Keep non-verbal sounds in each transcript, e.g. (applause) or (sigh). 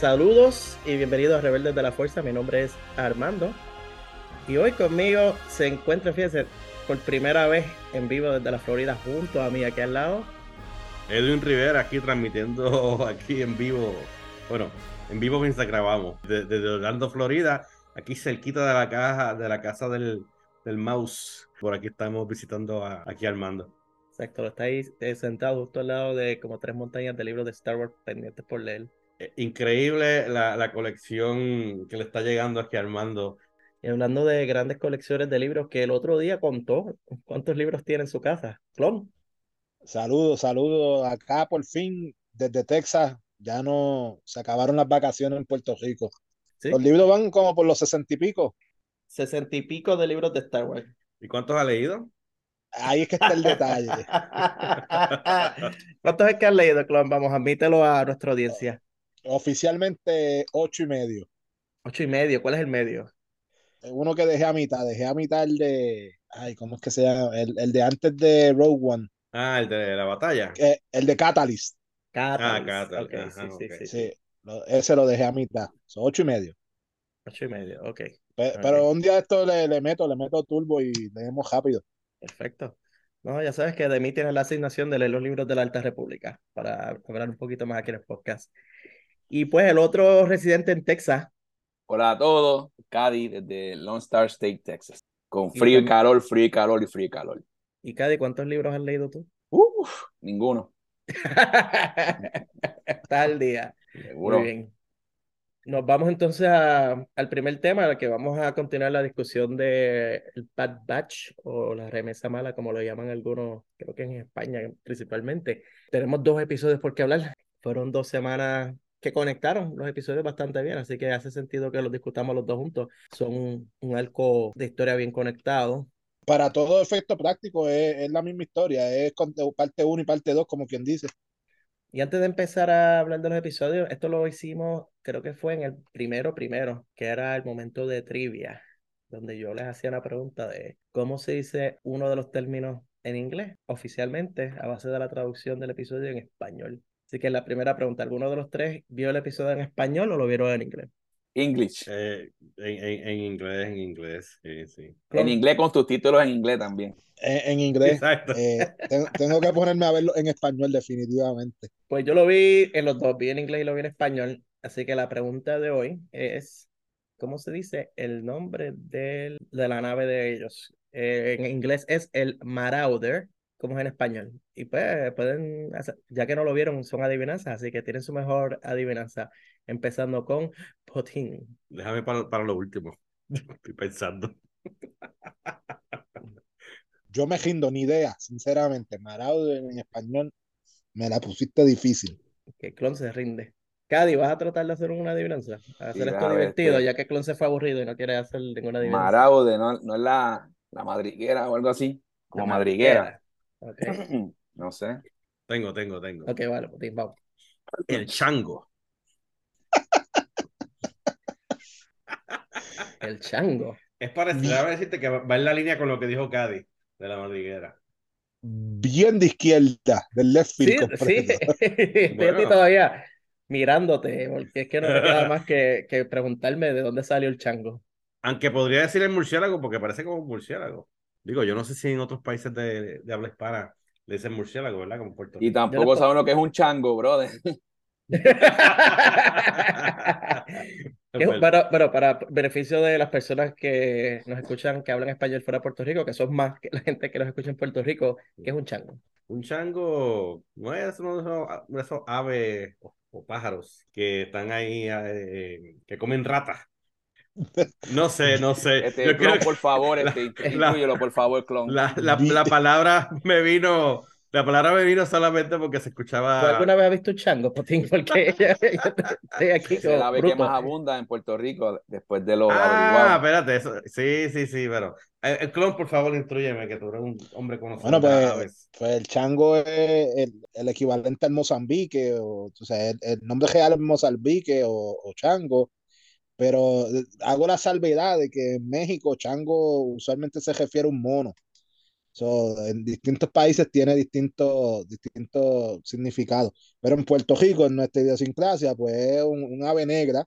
Saludos y bienvenidos a Rebeldes de la Fuerza. Mi nombre es Armando y hoy conmigo se encuentra, fíjense, por primera vez en vivo desde la Florida junto a mí aquí al lado. Edwin Rivera aquí transmitiendo (laughs) aquí en vivo, bueno, en vivo mientras grabamos, desde Orlando, Florida, aquí cerquita de la caja, de la casa del, del mouse. Por aquí estamos visitando a, aquí Armando. Exacto, está ahí eh, sentado justo al lado de como tres montañas de libros de Star Wars pendientes por leer. Eh, increíble la, la, colección que le está llegando aquí a Armando. Y hablando de grandes colecciones de libros que el otro día contó, ¿cuántos libros tiene en su casa? Clon. Saludos, saludos. Acá por fin, desde Texas, ya no se acabaron las vacaciones en Puerto Rico. Los libros van como por los sesenta y pico. Sesenta y pico de libros de Star Wars. ¿Y cuántos ha leído? Ahí es que está el detalle. (laughs) (laughs) ¿Cuántos es que has leído, Clon? Vamos, admítelo a nuestra audiencia. Oficialmente ocho y medio. Ocho y medio, ¿cuál es el medio? Uno que dejé a mitad, dejé a mitad el de. Ay, ¿cómo es que se llama? El, de antes de Rogue One. Ah, el de la batalla. el de Catalyst. Catalyst. Ah, Catalyst. sí, sí, sí, ese lo dejé a mitad. Son ocho y medio. Ocho y medio, ok. Pero, un día esto le, le, meto, le meto turbo y leemos rápido. Perfecto. No, ya sabes que de mí tienes la asignación de leer los libros de la Alta República para hablar un poquito más aquí en el podcast. Y pues el otro residente en Texas. Hola a todos, Cady desde Lone Star State, Texas. Con frío y, calor, frío y calor y frío y calor. ¿Y Cady, cuántos libros has leído tú? Uf, ninguno. (laughs) Está al día. Muy bien. Nos vamos entonces al primer tema, que vamos a continuar la discusión del el Bad Batch o la remesa mala, como lo llaman algunos, creo que en España principalmente. Tenemos dos episodios por qué hablar. Fueron dos semanas que conectaron los episodios bastante bien, así que hace sentido que los discutamos los dos juntos. Son un, un arco de historia bien conectado. Para todo efecto práctico es, es la misma historia, es parte 1 y parte 2, como quien dice. Y antes de empezar a hablar de los episodios, esto lo hicimos, creo que fue en el primero, primero, que era el momento de trivia, donde yo les hacía una pregunta de cómo se dice uno de los términos en inglés oficialmente a base de la traducción del episodio en español. Así que la primera pregunta, ¿alguno de los tres vio el episodio en español o lo vieron en inglés? English. Eh, en, en, inglés, en inglés, sí, sí. En inglés con tus títulos en inglés también. En, inglés. Eh, tengo, que ponerme a verlo en español definitivamente. Pues yo lo vi en los dos, vi en inglés y lo vi en español. Así que la pregunta de hoy es, ¿cómo se dice el nombre del, de la nave de ellos? Eh, en inglés es el Marauder, como es en español. Y pues pueden, ya que no lo vieron, son adivinanzas, así que tienen su mejor adivinanza empezando con Potín. Déjame para, para lo último. (laughs) Estoy pensando. (laughs) Yo me rindo, ni idea, sinceramente. Marauder en español me la pusiste difícil. Que Clon se rinde. Cady, ¿vas a tratar de hacer una adivinanza? A hacer esto divertido, este ya que Clon se fue aburrido y no quiere hacer ninguna adivinanza. Maraude, no, no es la, la madriguera o algo así. Como madriguera. (clears throat) no sé. Tengo, tengo, tengo. Ok, vale, Potín, vamos. El chango. (laughs) El chango. Es parecido, a decirte que va en la línea con lo que dijo Cady de la madriguera. Bien de izquierda, del left field. Sí, sí. (laughs) estoy todavía mirándote, porque es que no me queda (laughs) más que, que preguntarme de dónde salió el chango. Aunque podría decir el murciélago, porque parece como un murciélago. Digo, yo no sé si en otros países de, de habla hispana le dicen murciélago, ¿verdad? Como Puerto Y tampoco sabe uno que es un chango, brother. (laughs) (laughs) pero, pero para beneficio de las personas que nos escuchan que hablan español fuera de Puerto Rico, que son más que la gente que nos escucha en Puerto Rico, ¿qué es un chango? Un chango no es uno de esos, aves o, pájaros que están ahí, eh, que comen ratas. No sé, no sé. Este, clon, por favor, este, (laughs) por favor, clon. La, la, la, palabra me vino la palabra me vino solamente porque se escuchaba. alguna vez has visto un chango, Potín? Porque (laughs) estoy aquí Es la ave que más abunda en Puerto Rico después de los. Ah, espérate, eso. Sí, sí, sí, pero. El, el, clon, por favor, instruyeme, que tú eres un hombre conocido. Bueno, pues, pues el chango es el, el, equivalente al Mozambique, o, o sea, el, nombre real es Mozambique o, o chango, pero hago la salvedad de que en México chango usualmente se refiere a un mono. en distintos países tiene distintos distintos significados. Pero en Puerto Rico, en nuestra idiosincrasia, pues es un, ave negra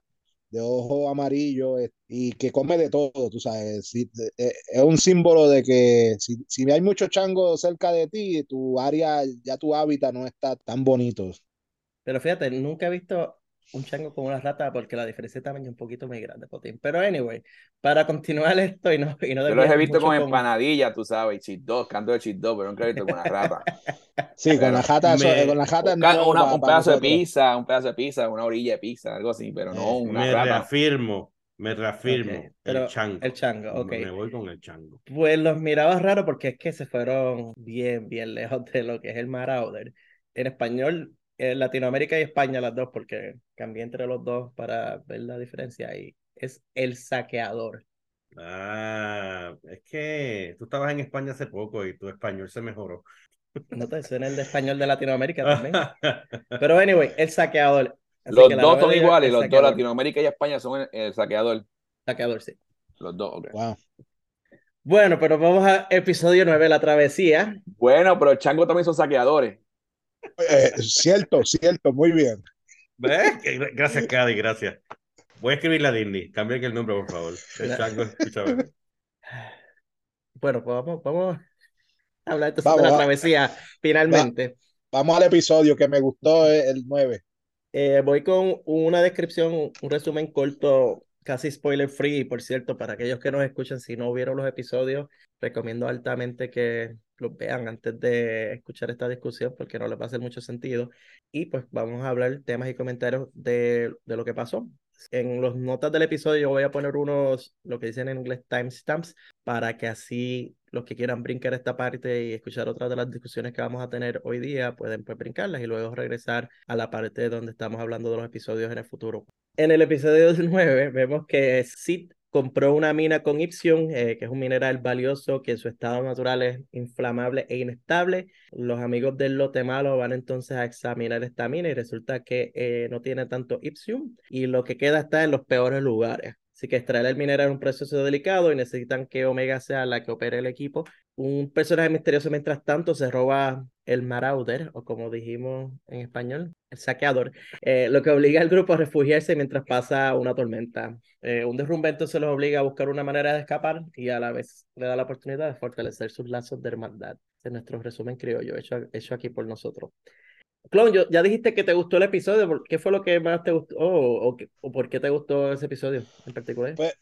de ojo amarillo eh, y que come de todo, tú sabes. Eh, es un símbolo de que si, si hay mucho chango cerca de ti, tu área, ya tu hábitat no está tan bonito. Pero fíjate, nunca he visto un chango con una rata porque la diferencia de tamaño es un poquito muy grande, Potín. Pero anyway, para continuar (laughs) esto y no... Y no Yo los he visto con, empanadilla, tú sabes, dog, canto de dog, pero nunca he visto con una rata. (laughs) Sí, con la jata, con la jata un pedazo de pizza, un pedazo de pizza, una orilla de pizza, algo así, pero no una me rata. reafirmo, me reafirmo. el chango. El chango, ok. Me voy con el chango. Pues los miraba raro porque es que se fueron bien, bien lejos de lo que es el Marauder. En español en Latinoamérica y España las dos, porque cambié entre los dos para ver la diferencia y es el saqueador. Ah, es que tú estabas en España hace poco y tu español se mejoró. No te suena el de español de Latinoamérica también. (laughs) Pero anyway, el saqueador. los dos son iguales, los dos, Latinoamérica y España son el, saqueador. Saqueador, sí. Los dos, ok. Wow. Bueno, pero vamos a episodio 9, la travesía. Bueno, pero el chango también son saqueadores. Eh, cierto, cierto, muy bien. Gracias, Cady, gracias. Voy a escribirle a Disney. Cambien el nombre, por favor. (laughs) Bueno, pues vamos, vamos a hablar entonces de la travesía, finalmente. vamos al episodio que me gustó, eh, el 9. Eh, voy con una descripción, un resumen corto, casi spoiler free, por cierto, para aquellos que nos escuchan, si no vieron los episodios, recomiendo altamente que los vean antes de escuchar esta discusión porque no les va a hacer mucho sentido. Y pues vamos a hablar temas y comentarios de, de lo que pasó. En las notas del episodio yo voy a poner unos, lo que dicen en inglés, timestamps, para que así los que quieran brincar esta parte y escuchar otras de las discusiones que vamos a tener hoy día pueden pues, brincarlas y luego regresar a la parte donde estamos hablando de los episodios en el futuro. En el episodio (laughs) 9 vemos que Sid compró una mina con Ipsium, eh, que es un mineral valioso que en su estado natural es inflamable e inestable. Los amigos del lote malo van entonces a examinar esta mina y resulta que eh, no tiene tanto Ipsium y lo que queda está en los peores lugares. Así que extraer el mineral es un proceso delicado y necesitan que Omega sea la que opere el equipo. Un personaje misterioso, mientras tanto, se roba el Marauder, o como dijimos en español, el saqueador, eh, lo que obliga al grupo a refugiarse mientras pasa una tormenta. Eh, un derrumbe entonces los obliga a buscar una manera de escapar y a la vez le da la oportunidad de fortalecer sus lazos de hermandad. Es nuestro resumen criollo, hecho, hecho aquí por nosotros. Clon, yo, ya dijiste que te gustó el episodio. ¿Qué fue lo que más te gustó o, o, por qué te gustó ese episodio en particular? Pues,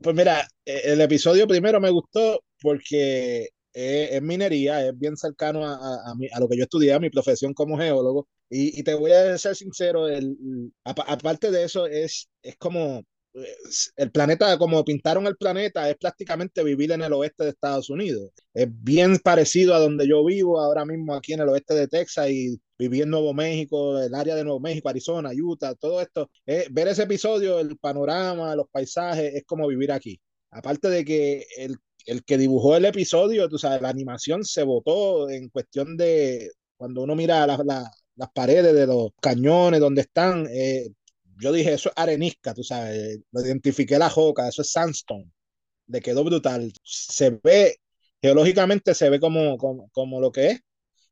pues mira, e, el episodio primero me gustó porque es, minería, es bien cercano a, a, a, lo que yo estudié, a mi profesión como geólogo. Y, y te voy a ser sincero, el, aparte de eso, es, es como el planeta, como pintaron el planeta, es prácticamente vivir en el oeste de Estados Unidos. Es bien parecido a donde yo vivo ahora mismo aquí en el oeste de Texas y viví en Nuevo México, el área de Nuevo México, Arizona, Utah, todo esto. ver ese episodio, el panorama, los paisajes, es como vivir aquí. Aparte de que el, el que dibujó el episodio, tú sabes, la animación se votó en cuestión de cuando uno mira las paredes de los cañones donde están, eh, yo dije, eso es arenisca, tú sabes, lo identifiqué la joca, eso es sandstone, le quedó brutal. Se ve, geológicamente se ve como, como, lo que es,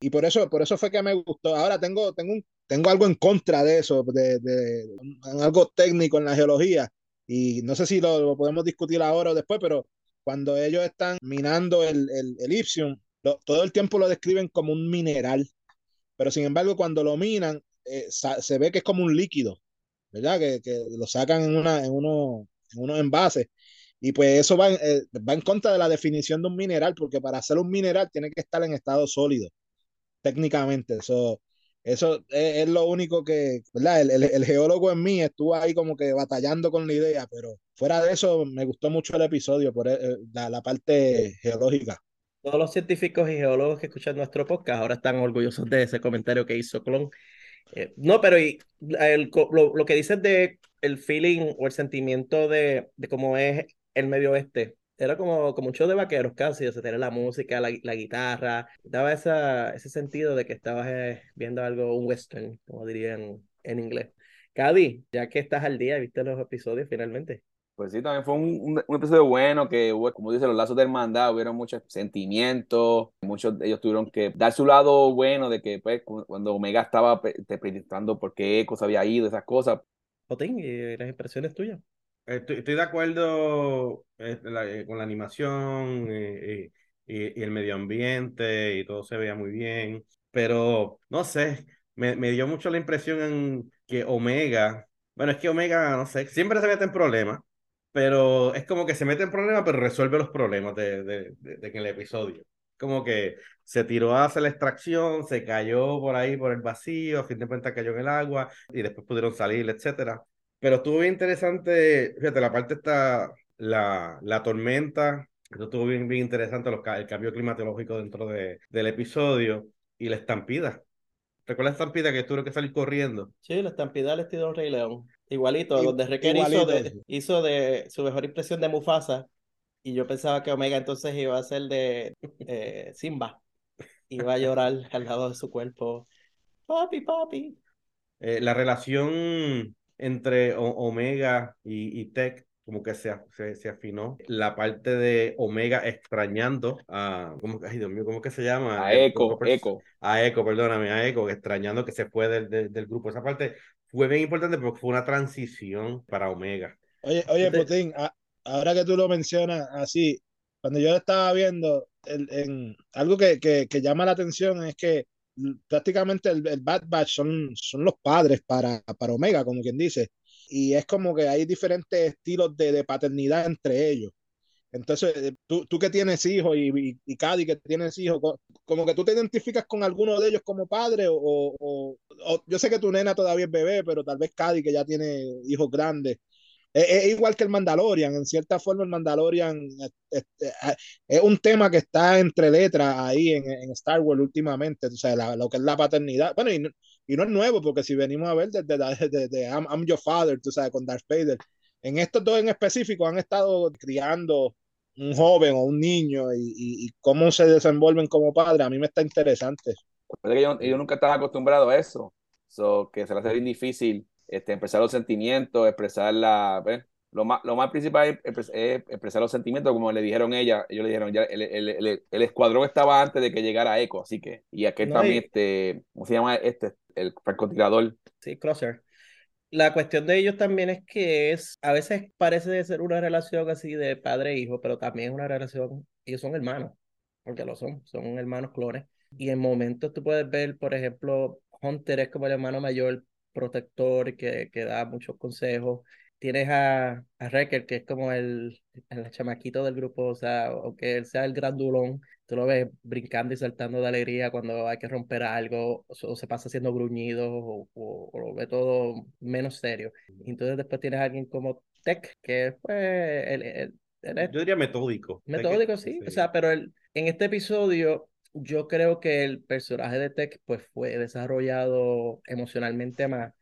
y por eso, por eso fue que me gustó. Ahora tengo, tengo, un, tengo algo en contra de eso, de, de, algo técnico en la geología, y no sé si lo, podemos discutir ahora o después, pero cuando ellos están minando el, el, el Ipsium, todo el tiempo lo describen como un mineral, pero sin embargo cuando lo minan, eh, se ve que es como un líquido. ¿Verdad? Que, que lo sacan en, una, en, uno, en unos envases. Y pues eso va, eh, va en contra de la definición de un mineral, porque para hacer un mineral tiene que estar en estado sólido, técnicamente. Eso, eso es, lo único que, ¿verdad? El, el, geólogo en mí estuvo ahí como que batallando con la idea, pero fuera de eso me gustó mucho el episodio por eh, la, la parte geológica. Todos los científicos y geólogos que escuchan nuestro podcast ahora están orgullosos de ese comentario que hizo Clon eh, no, pero y el, lo, lo, que dices de el feeling o el sentimiento de, de cómo es el medio oeste, era como, como un show de vaqueros casi, o sea, tener la música, la, la guitarra, daba esa, ese sentido de que estabas eh, viendo algo, un western, como dirían en inglés. Cady, ya que estás al día, viste los episodios finalmente. Pues sí, también fue un, un, episodio bueno que hubo, como dice, los lazos de hermandad, hubieron muchos sentimientos, muchos de ellos tuvieron que dar su lado bueno de que pues cuando Omega estaba interpretando por qué Echo se había ido, esas cosas. Jotín, ¿y las impresiones tuyas? Estoy, estoy de acuerdo eh, eh, con la animación eh, y, y, el medio ambiente y todo se veía muy bien, pero no sé, me, me dio mucho la impresión en que Omega, bueno, es que Omega, no sé, siempre se mete en problemas pero es como que se mete en problemas, pero resuelve los problemas de, de, de, el episodio. Como que se tiró a hacer la extracción, se cayó por ahí por el vacío, a fin de cuentas cayó en el agua y después pudieron salir, etcétera. Pero estuvo bien interesante, fíjate, la parte está la, la tormenta, eso estuvo bien, bien interesante, el cambio climatológico dentro de, del episodio y la estampida. ¿Recuerdas la estampida que tuvo que salir corriendo? Sí, la estampida del estilo Rey León. Igualito, donde Requer hizo de, hizo de su mejor impresión de Mufasa. Y yo pensaba que Omega entonces iba a ser de eh, Simba. Iba a llorar (laughs) al lado de su cuerpo. Papi, papi. Eh, la relación entre Omega y, y Tech como que se, se, afinó. La parte de Omega extrañando a, ¿cómo, ay Dios mío, ¿cómo que se llama? A Echo, Echo. A Echo, perdóname, a Echo, extrañando que se fue del, del, grupo. Esa parte fue bien importante porque fue una transición para Omega. Oye, oye, Putin, ahora que tú lo mencionas así, cuando yo estaba viendo, el, en, algo que, que, que, llama la atención es que prácticamente el, el Bad Batch son, son los padres para, para Omega, como quien dice y es como que hay diferentes estilos de, de paternidad entre ellos. Entonces, eh, tú, tú que tienes hijos y, y, y Cady que tienes hijos, como que tú te identificas con alguno de ellos como padre o, o, o, yo sé que tu nena todavía es bebé, pero tal vez Cady que ya tiene hijos grandes, es, igual que el Mandalorian, en cierta forma el Mandalorian es, es, un tema que está entre letras ahí en, en Star Wars últimamente, o sea, la, lo que es la paternidad, bueno, y no, y no es nuevo, porque si venimos a ver desde, desde, desde I'm, I'm, Your Father, tú sabes, con Darth Vader, en estos dos en específico han estado criando un joven o un niño y, y, y cómo se desenvuelven como padres, a mí me está interesante. Yo, yo nunca estaba acostumbrado a eso, so, que se le hace bien difícil este, expresar los sentimientos, expresar la... ¿ves? Lo más, lo más principal es, expresar los sentimientos, como le dijeron ella, ellos le dijeron, ya el, el, el, el escuadrón estaba antes de que llegara Echo, así que, y aquel no, también, y... este, ¿cómo se llama este? El francotirador. Sí, Crosser. La cuestión de ellos también es que es, a veces parece ser una relación así de padre e hijo, pero también es una relación, ellos son hermanos, porque lo son, son hermanos clones. Y en momentos tú puedes ver, por ejemplo, Hunter es como el hermano mayor, protector que, que da muchos consejos. Tienes a, a Recker, que es como el, el chamaquito del grupo, o sea, aunque él sea el grandulón, tú lo ves brincando y saltando de alegría cuando hay que romper algo, o, se pasa haciendo gruñidos, o, o, o, lo ve todo menos serio. Entonces después tienes a alguien como Tech, que pues, el, el, el, yo diría metódico. Metódico, sí. sí. O sea, pero el, en este episodio yo creo que el personaje de Tech pues fue desarrollado emocionalmente más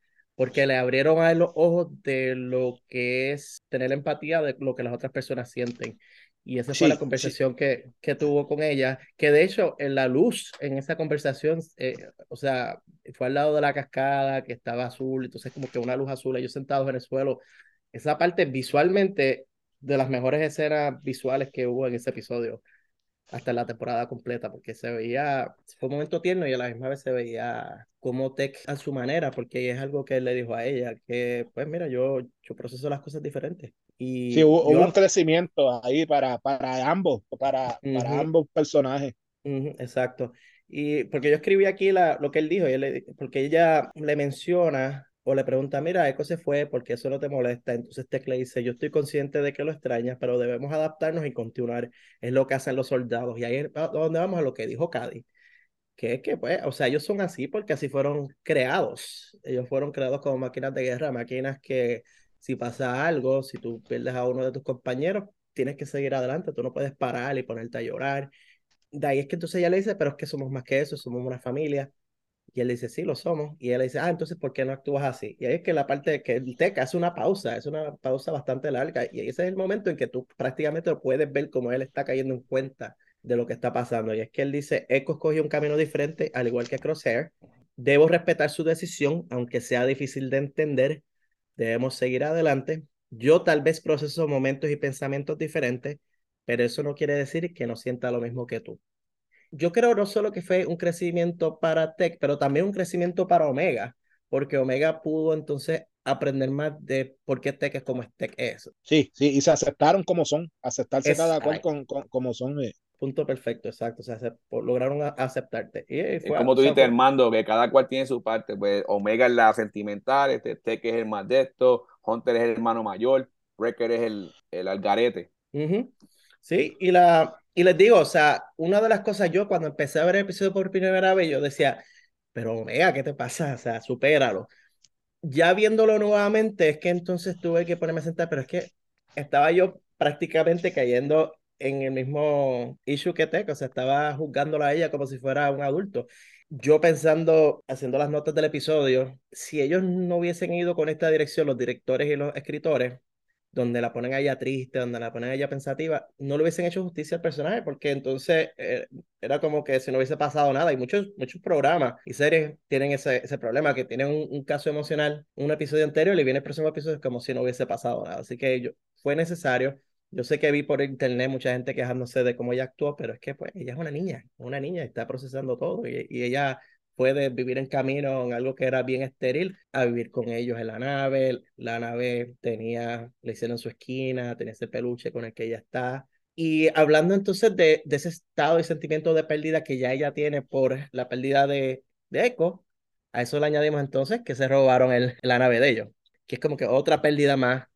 porque le abrieron a él los ojos de lo que es tener empatía de lo que las otras personas sienten. Y esa fue la conversación sí. que, que tuvo con ella, que de hecho en la luz en esa conversación, eh, o sea, fue al lado de la cascada que estaba azul, entonces como que una luz azul, ellos sentados en el suelo, esa parte visualmente de las mejores escenas visuales que hubo en ese episodio hasta la temporada completa, porque se veía, fue un momento tierno y a la misma vez se veía como Tech a su manera, porque es algo que él le dijo a ella, que pues mira, yo, yo proceso las cosas diferentes. Y sí, hubo, yo, hubo un crecimiento ahí para, para ambos, para, uh -huh. para ambos personajes. Uh -huh, exacto. Y porque yo escribí aquí la, lo que él dijo, y él, porque ella le menciona o le pregunta, mira, Echo se fue, porque eso no te molesta? Entonces Tech le dice, yo estoy consciente de que lo extrañas, pero debemos adaptarnos y continuar. Es lo que hacen los soldados. Y ahí es donde vamos a lo que dijo Cady, que es que, pues, o sea, ellos son así porque así fueron creados. Ellos fueron creados como máquinas de guerra, máquinas que si pasa algo, si tú pierdes a uno de tus compañeros, tienes que seguir adelante, tú no puedes parar y ponerte a llorar. De ahí es que entonces ella le dice, pero es que somos más que eso, somos una familia y él dice, sí, lo somos. Y él dice, ah, entonces, ¿por qué no actúas así? Y ahí es que la parte que el TEC hace una pausa, es una pausa bastante larga. Y ese es el momento en que tú prácticamente puedes ver cómo él está cayendo en cuenta de lo que está pasando. Y es que él dice, Echo escogió un camino diferente, al igual que Crosshair. Debo respetar su decisión, aunque sea difícil de entender. Debemos seguir adelante. Yo tal vez proceso momentos y pensamientos diferentes, pero eso no quiere decir que no sienta lo mismo que tú. Yo creo no solo que fue un crecimiento para Tech, pero también un crecimiento para Omega, porque Omega pudo entonces aprender más de por qué Tech es como Tech es. Sí, sí, y se aceptaron como son, aceptarse cada cual con, como son. Eh. Punto perfecto, exacto. O sea, se, lograron aceptarte. Y fue, como tú dices, Armando, que cada cual tiene su parte. Pues Omega es la sentimental, este Tech es el más de esto, Hunter es el hermano mayor, Wrecker es el, el algarete. Sí, y, la, y les digo, o sea, una de las cosas yo cuando empecé a ver el episodio por primera vez, yo decía, pero Omega, ¿qué te pasa? O sea, supéralo ya viéndolo nuevamente, es que entonces tuve que ponerme a sentar, pero es que estaba yo prácticamente cayendo en el mismo issue que Tech, o sea, estaba juzgándola a ella como si fuera un adulto. Yo pensando, haciendo las notas del episodio, si ellos no hubiesen ido con esta dirección, los directores y los escritores, donde la ponen a ella triste, donde la ponen a ella pensativa, no le hubiesen hecho justicia al personaje, porque entonces eh, era como que si no hubiese pasado nada. Y muchos, muchos programas y series tienen ese, ese problema, que tienen un, caso emocional, un episodio anterior y viene el próximo episodio como si no hubiese pasado nada. Así que yo, fue necesario. Yo sé que vi por internet mucha gente quejándose de cómo ella actuó, pero es que pues ella es una niña, una niña, está procesando todo y, y ella puede vivir en camino en algo que era bien estéril a vivir con ellos en la nave. La nave tenía, le hicieron su esquina, tenía ese peluche con el que ella está. Y hablando entonces de, de ese estado y sentimiento de pérdida que ya ella tiene por la pérdida de, de Echo, a eso le añadimos entonces que se robaron el, la nave de ellos, que es como que otra pérdida más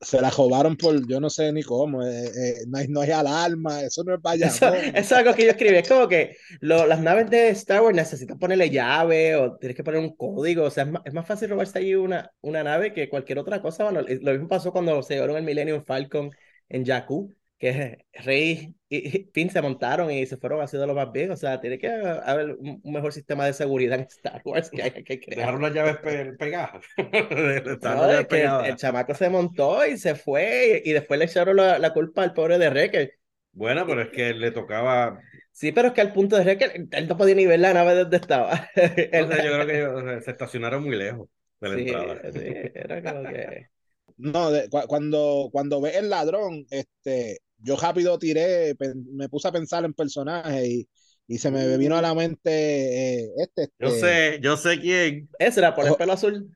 se la robaron por yo no sé ni cómo, eh, eh, no, hay, no hay alarma, eso no es vaya. Eso, es algo que yo escribí, es como que lo, las naves de Star Wars necesitan ponerle llave o tienes que poner un código, o sea, es más, es más fácil robarse ahí una, una nave que cualquier otra cosa. Bueno, lo mismo pasó cuando se llevaron el Millennium Falcon en Jakku, que Rey y Finn se montaron y se fueron haciendo lo más bien. O sea, tiene que haber un mejor sistema de seguridad en Star Wars que hay que crear. Dejaron las llaves (laughs) pegadas. el, chamaco se montó y se fue y, después le echaron la, culpa al pobre de Recker. Bueno, pero es que le tocaba. Sí, pero es que al punto de Recker, él no podía ni ver la nave donde estaba. (laughs) yo creo que (laughs) se estacionaron muy lejos de la entrada. Sí, era como que. No, cuando, cuando ve el ladrón, este, yo rápido tiré, me puse a pensar en personajes y, y se me vino a la mente eh, este, Yo este sé, yo sé quién. Ese era por el pelo azul.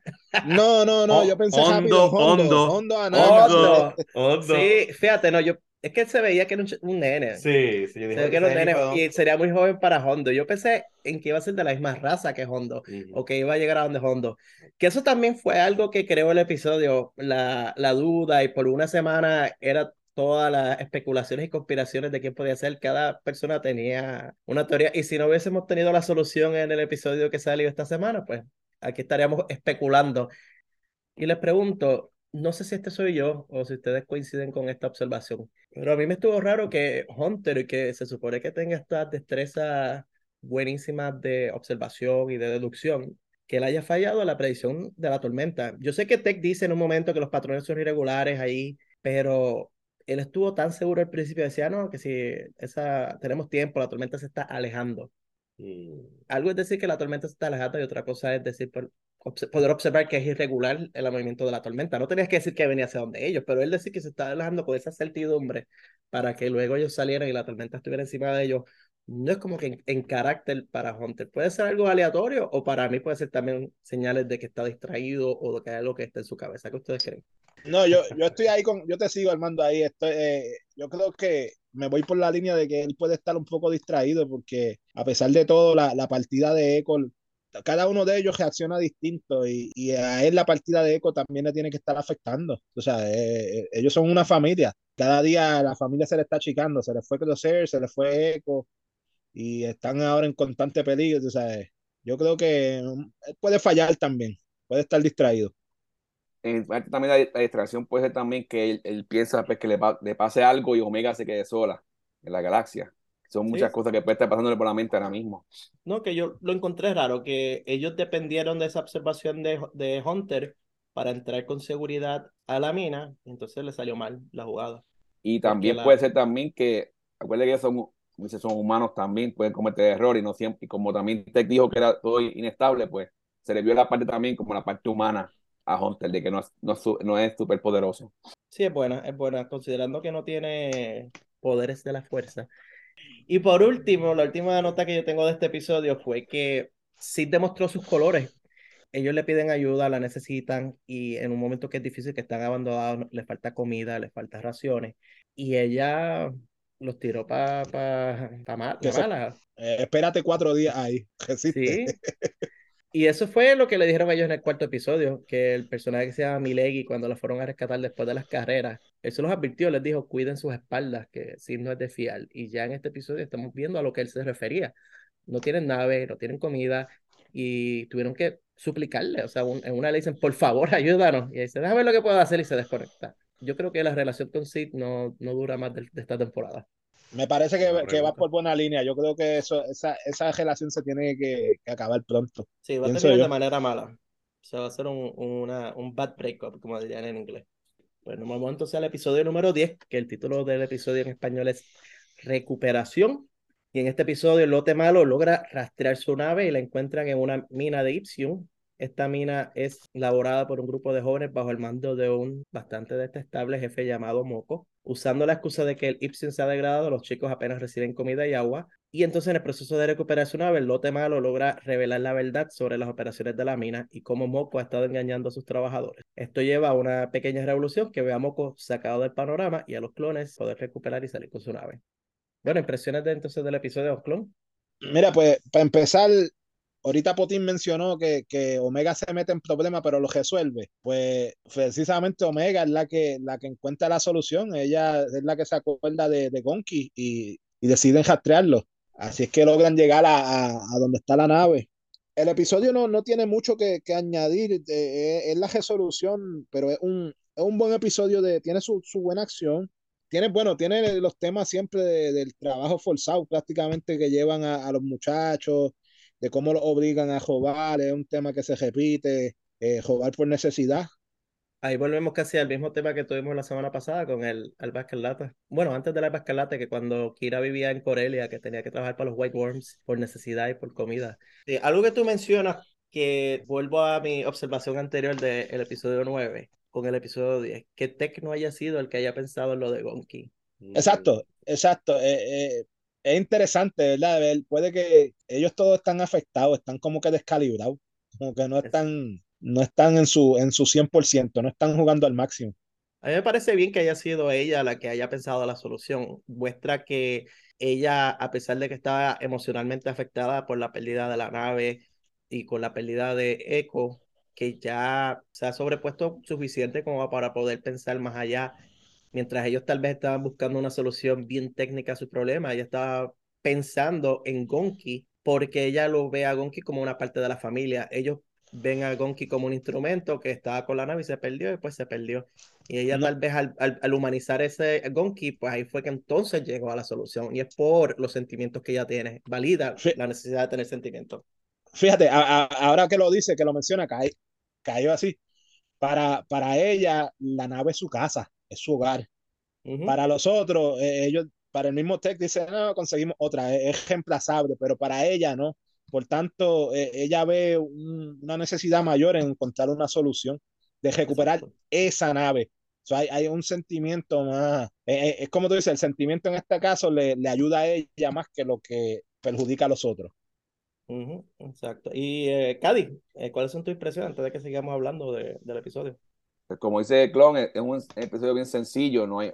No, no, no, yo pensé hondo, rápido. Hondo, Hondo, hondo, Sí, fíjate, no, yo es que se veía que era un, nene. Sí, sí, yo dije, se que era un nene y sería muy joven para Hondo. Yo pensé en que iba a ser de la misma raza que Hondo o que iba a llegar a donde Hondo. Que eso también fue algo que creó el episodio, la, la duda y por una semana era todas las especulaciones y conspiraciones de quién podía ser. Cada persona tenía una teoría. Y si no hubiésemos tenido la solución en el episodio que salió esta semana, pues aquí estaríamos especulando. Y les pregunto, no sé si este soy yo o si ustedes coinciden con esta observación, pero a mí me estuvo raro que Hunter, que se supone que tenga estas destrezas buenísimas de observación y de deducción, que él haya fallado la predicción de la tormenta. Yo sé que Tech dice en un momento que los patrones son irregulares ahí, pero él estuvo tan seguro al principio, decía, no, que si esa, tenemos tiempo, la tormenta se está alejando. Y algo es decir que la tormenta se está alejando y otra cosa es decir, poder observar que es irregular el movimiento de la tormenta. No tenías que decir que venía hacia donde ellos, pero él decir que se está alejando con esa certidumbre para que luego ellos salieran y la tormenta estuviera encima de ellos, no es como que en, carácter para Hunter. Puede ser algo aleatorio o para mí puede ser también señales de que está distraído o de que hay algo que está en su cabeza. ¿Qué ustedes creen? No, yo, yo estoy ahí con, yo te sigo Armando ahí. Estoy, eh, yo creo que me voy por la línea de que él puede estar un poco distraído porque a pesar de todo, la, la partida de Echo, cada uno de ellos reacciona distinto y, y, a él la partida de Echo también le tiene que estar afectando. O sea, eh, eh, ellos son una familia. Cada día la familia se le está achicando, se le fue Crosser, se le fue Echo y están ahora en constante peligro. O sea, yo creo que mm, él puede fallar también, puede estar distraído también la, distracción puede ser también que él, piensa pues, que le, le, pase algo y Omega se quede sola en la galaxia. Son muchas cosas que puede estar pasándole por la mente ahora mismo. No, que yo lo encontré raro, que ellos dependieron de esa observación de, de Hunter para entrar con seguridad a la mina, y entonces le salió mal la jugada. Y también puede ser también que, acuérdense que son, son humanos también, pueden cometer errores, y no siempre, y como también Tech dijo que era todo inestable, pues se le vio la parte también como la parte humana a Hunter, de que no es, no, no es súper poderoso. Sí, es buena, es buena, considerando que no tiene poderes de la fuerza. Y por último, la última nota que yo tengo de este episodio fue que Sid demostró sus colores. Ellos le piden ayuda, la necesitan y en un momento que es difícil, que están abandonados, les falta comida, les falta raciones. Y ella los tiró para pa, pa mala. Eh, espérate cuatro días ahí. (laughs) Sí. Y eso fue lo que le dijeron ellos en el cuarto episodio, que el personaje que se llama Milegi, cuando lo fueron a rescatar después de las carreras, él se los advirtió, les dijo, cuiden sus espaldas, que si no es de fiar. Y ya en este episodio estamos viendo a lo que él se refería. No tienen nave, no tienen comida, y tuvieron que suplicarle, o sea, en una le dicen, por favor, (laughs) ayúdanos. Y dice, déjame ver lo que puedo hacer y se desconecta. Yo creo que la relación con Sid no, no dura más de esta temporada. Me parece que, que, va por buena línea. Yo creo que eso, esa, esa relación se tiene que, acabar pronto. Sí, va a terminar de manera mala. O sea, va a ser un, una, un bad breakup, como dirían en inglés. Pues nos vamos entonces al episodio número 10, que el título del episodio en español es Recuperación. Y en este episodio el lote malo logra rastrear su nave y la encuentran en una mina de Ipsium, esta mina es elaborada por un grupo de jóvenes bajo el mando de un bastante detestable jefe llamado Moco. Usando la excusa de que el Ipsen se ha degradado, los chicos apenas reciben comida y agua. Y entonces en el proceso de el lote malo logra revelar la verdad sobre las operaciones de la mina y cómo Moco ha estado engañando a sus trabajadores. Esto lleva a una pequeña revolución que ve a Moco sacado del panorama y a los clones poder recuperar y salir con su nave. Bueno, impresiones de entonces del episodio de los clones. Mira, pues para empezar, ahorita Potín mencionó que, que, Omega se mete en problemas, pero lo resuelve. Pues precisamente Omega es la que, la que encuentra la solución. Ella es la que se acuerda de, de Gonki y, y deciden rastrearlo. Así es que logran llegar a, a, donde está la nave. El episodio no, no tiene mucho que, que añadir, eh, eh, es la resolución, pero es un, es un buen episodio, de, tiene su, su buena acción. Tiene, bueno, tiene los temas siempre del trabajo forzado prácticamente que llevan a los muchachos, de cómo lo obligan a robar, es un tema que se repite, eh, robar por necesidad. Ahí volvemos casi al mismo tema que tuvimos la semana pasada con el Alba Escarlata. Bueno, antes del Alba Escarlata, que cuando Kira vivía en Corelia, que tenía que trabajar para los White Worms por necesidad y por comida. algo que tú mencionas, que vuelvo a mi observación anterior del episodio 9 con el episodio 10, que Tech no haya sido el que haya pensado en lo de Gonki. Exacto, exacto. Eh, eh, es interesante, ¿verdad? Puede que ellos todos están afectados, están como que descalibrados, como que no están, no están en su, en su 100%, no están jugando al máximo. A mí me parece bien que haya sido ella la que haya pensado la solución. Muestra que ella, a pesar de que estaba emocionalmente afectada por la pérdida de la nave y con la pérdida de Echo, que ya se ha sobrepuesto suficiente como para poder pensar más allá mientras ellos tal vez estaban buscando una solución bien técnica a su problema, ella estaba pensando en Gonki porque ella lo ve a Gonki como una parte de la familia. Ellos ven a Gonki como un instrumento que estaba con la nave y se perdió y pues se perdió. Y ella tal vez al, al, humanizar ese Gonki, pues ahí fue que entonces llegó a la solución. Y es por los sentimientos que ella tiene. Valida la necesidad de tener sentimientos. Fíjate, ahora que lo dice, que lo menciona, cayó así. Para, para ella, la nave es su casa es su hogar. Para los otros, eh, ellos, para el mismo Tech dice, no, conseguimos otra, es, reemplazable, pero para ella no. Por tanto, eh, ella ve una necesidad mayor en encontrar una solución de recuperar esa nave. O hay, hay, un sentimiento más, eh, es como tú dices, el sentimiento en este caso le, le, ayuda a ella más que lo que perjudica a los otros. exacto. Y eh, Cady, ¿cuáles son tus impresiones antes de que sigamos hablando de, del episodio? Pues, como dice Clon, es un episodio bien sencillo, no hay,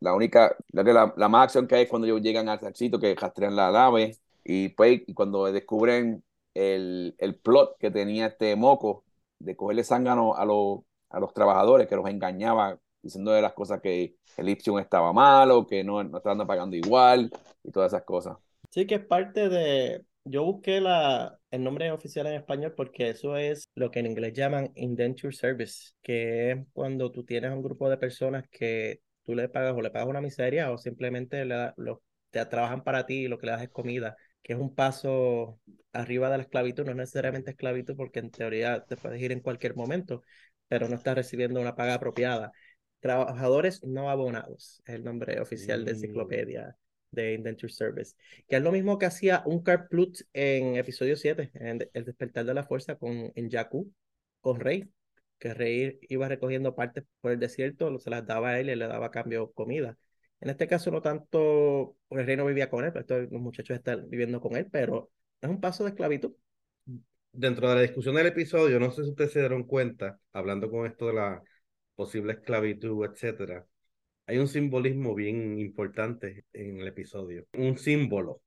la única, la, la, la, más acción que hay es cuando ellos llegan al sitio que rastrean la nave y pues cuando descubren el, el plot que tenía este moco de cogerle zángano a, los a los trabajadores que los engañaba diciendo de las cosas que el Ipsion estaba malo, que no, no estaban pagando igual y todas esas cosas. Sí, que es parte de, yo busqué la, el nombre oficial en español porque eso es lo que en inglés llaman indenture service, que es cuando tú tienes un grupo de personas que tú le pagas o le pagas una miseria o simplemente le lo, te trabajan para ti y lo que le das es comida, que es un paso arriba de la esclavitud, no es necesariamente esclavitud porque en teoría te puedes ir en cualquier momento, pero no estás recibiendo una paga apropiada. Trabajadores no abonados, es el nombre oficial de mm. enciclopedia de Indenture Service, que es lo mismo que hacía un Plut en episodio 7, en El despertar de la fuerza con en Jakku, con Rey, que Rey iba recogiendo partes por el desierto, se las daba a él y le daba a cambio comida. En este caso no tanto, porque rey no vivía con él, pero los muchachos están viviendo con él, pero es un paso de esclavitud. Dentro de la discusión del episodio, no sé si ustedes se dieron cuenta, hablando con esto de la posible esclavitud, etcétera, hay un simbolismo bien importante en el episodio. Un símbolo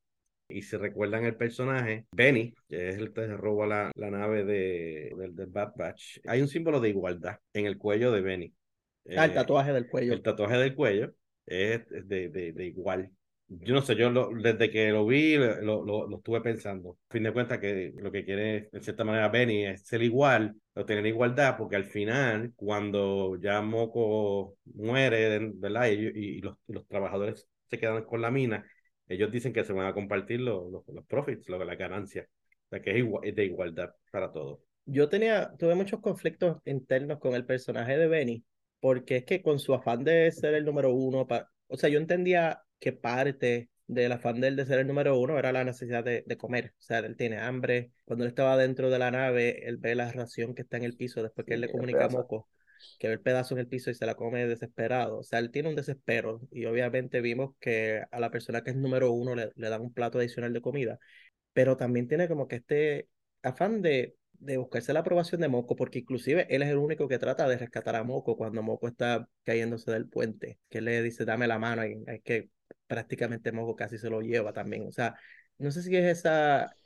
y si recuerdan el personaje, Benny, que es el que roba la, la nave de, del, Bad Batch, hay un símbolo de igualdad en el cuello de Benny. Ah, el eh, tatuaje del cuello. El tatuaje del cuello es de, de, de igual. Yo no sé, yo desde que lo vi lo, lo, lo, estuve pensando. A fin de cuentas que lo que quiere, en cierta manera, Benny es ser igual, o tener igualdad, porque al final, cuando ya Moco muere, ¿verdad? Y, y los, los trabajadores se quedan con la mina, ellos dicen que se van a compartir los, los, profits, lo, la ganancia. O sea, que es, igual, es de igualdad para todos. Yo tenía, tuve muchos conflictos internos con el personaje de Benny, porque es que con su afán de ser el número uno, o sea, yo entendía que parte del afán de él de ser el número uno era la necesidad de, de, comer. O sea, él tiene hambre. Cuando él estaba dentro de la nave, él ve la ración que está en el piso después que él le comunica a Moco que ve el pedazo en el piso y se la come desesperado. O sea, él tiene un desespero y obviamente vimos que a la persona que es número uno le, le dan un plato adicional de comida, pero también tiene como que este afán de, de buscarse la aprobación de Moco, porque inclusive él es el único que trata de rescatar a Moco cuando Moco está cayéndose del puente, que le dice dame la mano y es que prácticamente Moco casi se lo lleva también. O sea, no sé si es ese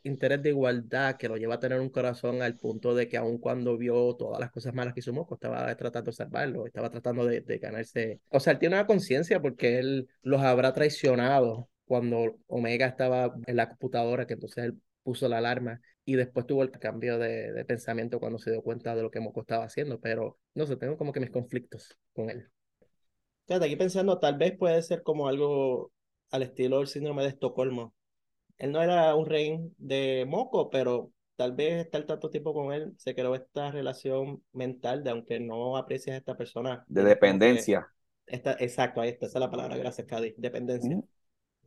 interés de igualdad que lo lleva a tener un corazón al punto de que aun cuando vio todas las cosas malas que hizo Moco, estaba tratando de salvarlo, estaba tratando de, ganarse. O sea, él tiene una conciencia porque él los habrá traicionado cuando Omega estaba en la computadora, que entonces él puso la alarma y después tuvo el cambio de, de pensamiento cuando se dio cuenta de lo que Moco estaba haciendo, pero no sé, tengo como que mis conflictos con él. Fíjate, aquí pensando, tal vez puede ser como algo al estilo del síndrome de Estocolmo, él no era un rey de moco, pero tal vez estar tanto tiempo con él se creó esta relación mental de aunque no aprecias a esta persona. De dependencia. Esta, exacto, ahí está, esa es la palabra, gracias, Cady, dependencia.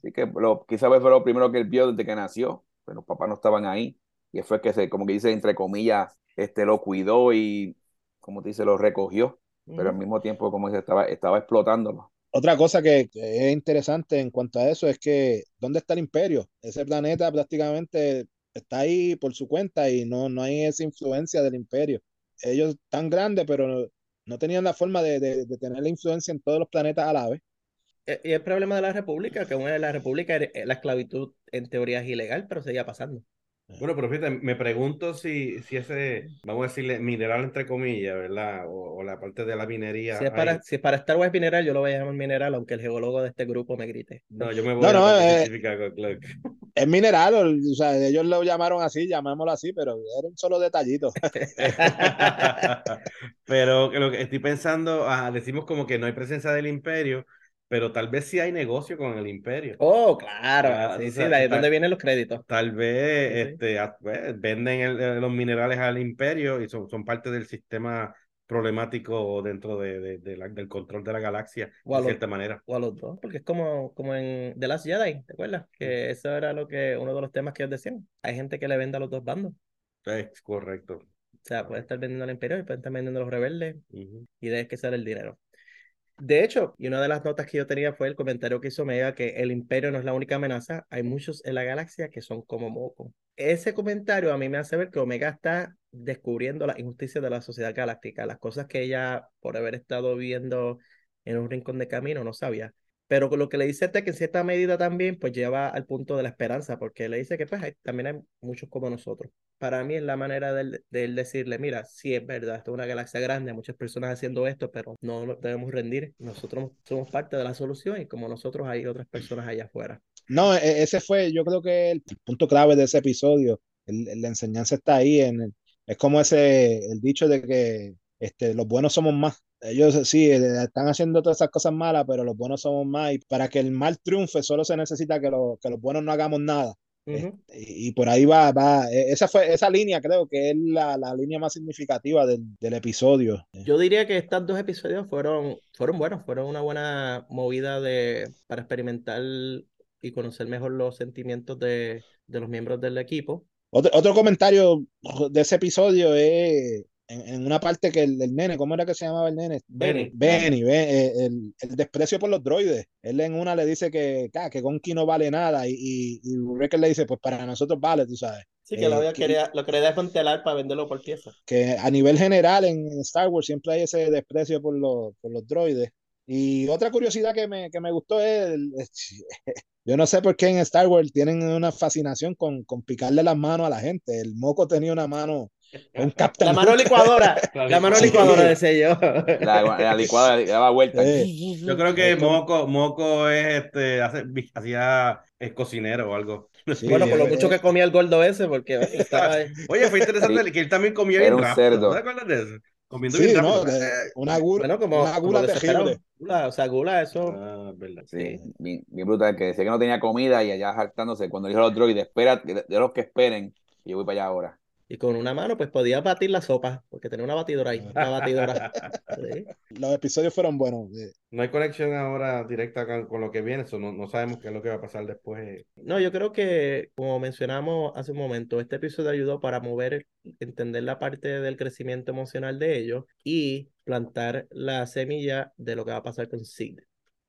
Sí, que lo, quizás fue lo primero que él vio desde que nació, pero los papás no estaban ahí, y fue que se, como que dice, entre comillas, este, lo cuidó y, como te dice, lo recogió, pero al mismo tiempo, como dice, estaba, estaba explotándolo. Otra cosa que, es interesante en cuanto a eso es que, ¿dónde está el imperio? Ese planeta prácticamente está ahí por su cuenta y no, no hay esa influencia del imperio. Ellos tan grandes, pero no, tenían la forma de, de, tener la influencia en todos los planetas a la vez. Eh, y el problema de la República, que en la República eh, la esclavitud en teoría es ilegal, pero seguía pasando. Bueno, pero fíjate, me pregunto si, si ese, vamos a decirle, mineral entre comillas, ¿verdad? O, la parte de la minería. Si es, para, si es para Star Wars mineral, yo lo voy a llamar mineral, aunque el geólogo de este grupo me grite. No, yo me voy no, a eh, (laughs) Es mineral, o sea, ellos lo llamaron así, llamémoslo así, pero era un solo detallito. (laughs) pero lo que estoy pensando, decimos como que no hay presencia del imperio, pero tal vez sí hay negocio con el imperio. Oh, claro. sí, sí, de ahí es donde vienen los créditos. Tal vez este, pues, venden eh, los minerales al imperio y son, son parte del sistema problemático dentro de, de, la, del control de la galaxia, de cierta manera. O a los dos, porque es como, como en The Last Jedi, ¿te acuerdas? Que eso era lo que, uno de los temas que ellos decían. Hay gente que le vende a los dos bandos. Es correcto. O sea, puede estar vendiendo al imperio y puede estar vendiendo a los rebeldes y de que ser el dinero. De hecho, y una de las notas que yo tenía fue el comentario que hizo Mega que el imperio no es la única amenaza, hay muchos en la galaxia que son como Moco. Ese comentario a mí me hace ver que Omega está descubriendo la injusticia de la sociedad galáctica, las cosas que ella, por haber estado viendo en un rincón de camino, no sabía. Pero lo que le dice este que en cierta medida también pues lleva al punto de la esperanza, porque le dice que pues también hay muchos como nosotros. Para mí es la manera de, él decirle, mira, sí es verdad, esto es una galaxia grande, hay muchas personas haciendo esto, pero no nos debemos rendir. Nosotros somos parte de la solución y como nosotros hay otras personas allá afuera. No, e, ese fue yo creo que el punto clave de ese episodio. la enseñanza está ahí, en es como ese, el dicho de que este, los buenos somos más ellos sí, están haciendo todas esas cosas malas, pero los buenos somos más. Y para que el mal triunfe, solo se necesita que, que los buenos no hagamos nada. Este, y, por ahí va, va. E, esa fue esa línea, creo que es la, la línea más significativa del, del, episodio. Yo diría que estos dos episodios fueron, fueron buenos, fueron una buena movida de, para experimentar y conocer mejor los sentimientos de, de los miembros del equipo. Otro, otro comentario de ese episodio es en, una parte que el, nene, ¿cómo era que se llamaba el nene? Benny. Benny, eh, el, el, desprecio por los droides. Él en una le dice que, que Gonki no vale nada y, y, y le dice, pues para nosotros vale, tú sabes. Sí, que, lo, quería, lo quería desmantelar para venderlo por pieza. Que a nivel general en Star Wars siempre hay ese desprecio por los, por los droides. Y otra curiosidad que me, que me gustó es, (laughs) yo no sé por qué en Star Wars tienen una fascinación con, con picarle las manos a la gente. El moco tenía una mano un (laughs) la mano licuadora, la mano licuadora decía yo. La, licuadora daba vuelta. Yo creo que Moco, Moco es este, hacía es cocinero o algo. bueno, por lo mucho que comía el gordo ese, porque (laughs) estaba Oye, fue interesante que él también comía bien rápido. ¿No te acuerdas de eso? Comiendo bien rápido. No, una gula, bueno, como, una gula terrible. Gula, o sea, gula, eso. Ah, verdad. Sí, bien, brutal, que decía que no tenía comida y allá jactándose cuando dijo a los droides, espera, de los que esperen, y yo voy para allá ahora y con una mano pues podía batir la sopa, porque tenía una batidora ahí, una batidora. (laughs) Los episodios fueron buenos. No hay conexión ahora directa con, lo que viene, eso no, no, sabemos qué es lo que va a pasar después. No, yo creo que, como mencionamos hace un momento, este episodio ayudó para mover, entender la parte del crecimiento emocional de ellos y plantar la semilla de lo que va a pasar con Sid.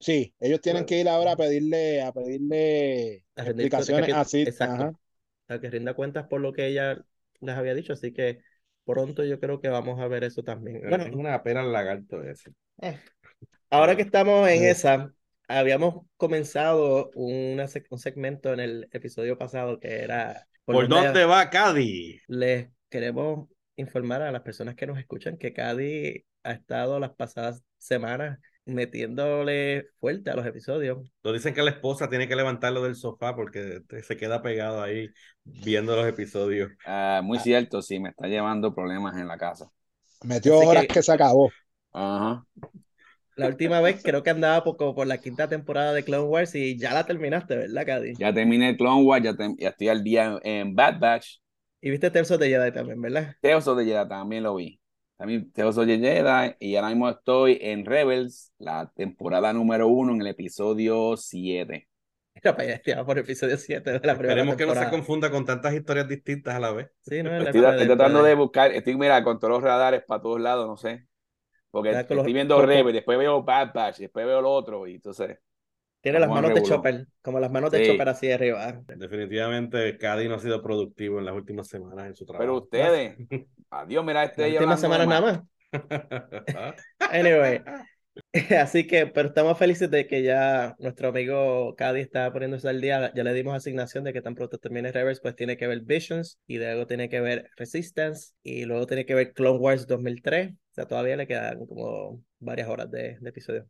Sí, ellos tienen que ir ahora a pedirle, a pedirle explicaciones así. Exacto. A que rinda cuentas por lo que ella les había dicho, así que pronto yo creo que vamos a ver eso también. Bueno, es una pena el lagarto ese. Eh, ahora que estamos en esa, habíamos comenzado una, un segmento en el episodio pasado que era... ¿Por, dónde, va Cady? Les queremos informar a las personas que nos escuchan que Cady ha estado las pasadas semanas metiéndole fuerte a los episodios. Nos dicen que la esposa tiene que levantarlo del sofá porque se queda pegado ahí viendo los episodios. Ah, muy cierto, sí, me está llevando problemas en la casa. Metió horas que... se acabó. Ajá. La última vez creo que andaba poco por la quinta temporada de Clone Wars y ya la terminaste, ¿verdad, Cady? Ya terminé Clone Wars, ya, estoy al día en Bad Batch. Y viste Terzo de Jedi también, ¿verdad? Terzo de Jedi también lo vi. También soy Jedi y ahora mismo estoy en Rebels, la temporada número uno en el episodio 7. Mira para allá, por el episodio 7 de la primera Esperemos que no se confunda con tantas historias distintas a la vez. Sí, no, estoy, tratando de buscar, estoy mira, con todos los radares para todos lados, no sé. Porque estoy viendo Rebels, después veo Bad Batch, después veo lo otro, y entonces... Tiene las manos de Chopper, como las manos de Chopper así arriba. Definitivamente, Cady no ha sido productivo en las últimas semanas en su trabajo. Pero ustedes, (laughs) adiós, mira, este Las últimas semanas nada más. (laughs) anyway, (laughs) así que, pero estamos felices de que ya nuestro amigo Cady está poniéndose al día. Ya le dimos asignación de que tan pronto termine Reverse, pues tiene que ver Visions y luego tiene que ver Resistance y luego tiene que ver Clone Wars 2003. O sea, todavía le quedan como varias horas de, de episodio.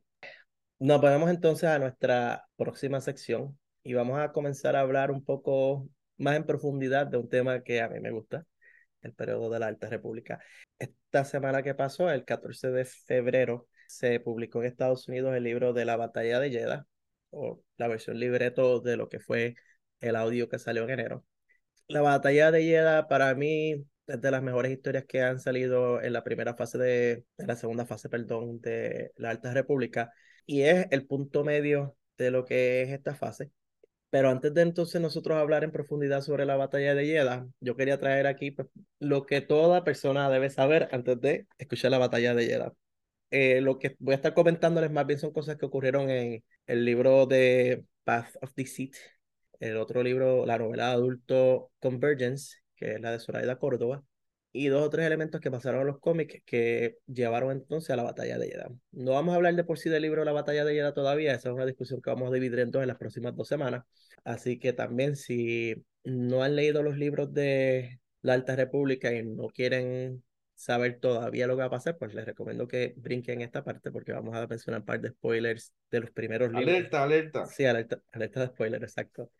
Nos ponemos entonces a nuestra próxima sección y vamos a comenzar a hablar un poco más en profundidad de un tema que a mí me gusta, el periodo de la Alta República. Esta semana que pasó, el 14 de febrero, se publicó en Estados Unidos el libro de la Batalla de Jeddah, o la versión libreto de lo que fue el audio que salió en enero. La Batalla de Jeddah para mí es de las mejores historias que han salido en la primera fase de, la segunda fase, perdón, de la Alta República y es el punto medio de lo que es esta fase. Pero antes de entonces nosotros hablar en profundidad sobre la batalla de Jeddah, yo quería traer aquí pues, lo que toda persona debe saber antes de escuchar la batalla de Jeddah. Eh, lo que voy a estar comentándoles más bien son cosas que ocurrieron en el libro de Path of Deceit, el otro libro, la novela adulto Convergence, que es la de Zoraida Córdoba, y dos o tres elementos que pasaron en los cómics que llevaron entonces a la batalla de Jeddah. No vamos a hablar de por sí del libro La batalla de Jeddah todavía, esa es una discusión que vamos a dividir entonces en las próximas dos semanas. Así que también si no han leído los libros de la Alta República y no quieren saber todavía lo que va a pasar, pues les recomiendo que brinquen esta parte porque vamos a mencionar un par de spoilers de los primeros libros. Alerta, alerta. Sí, alerta, alerta de spoilers, exacto.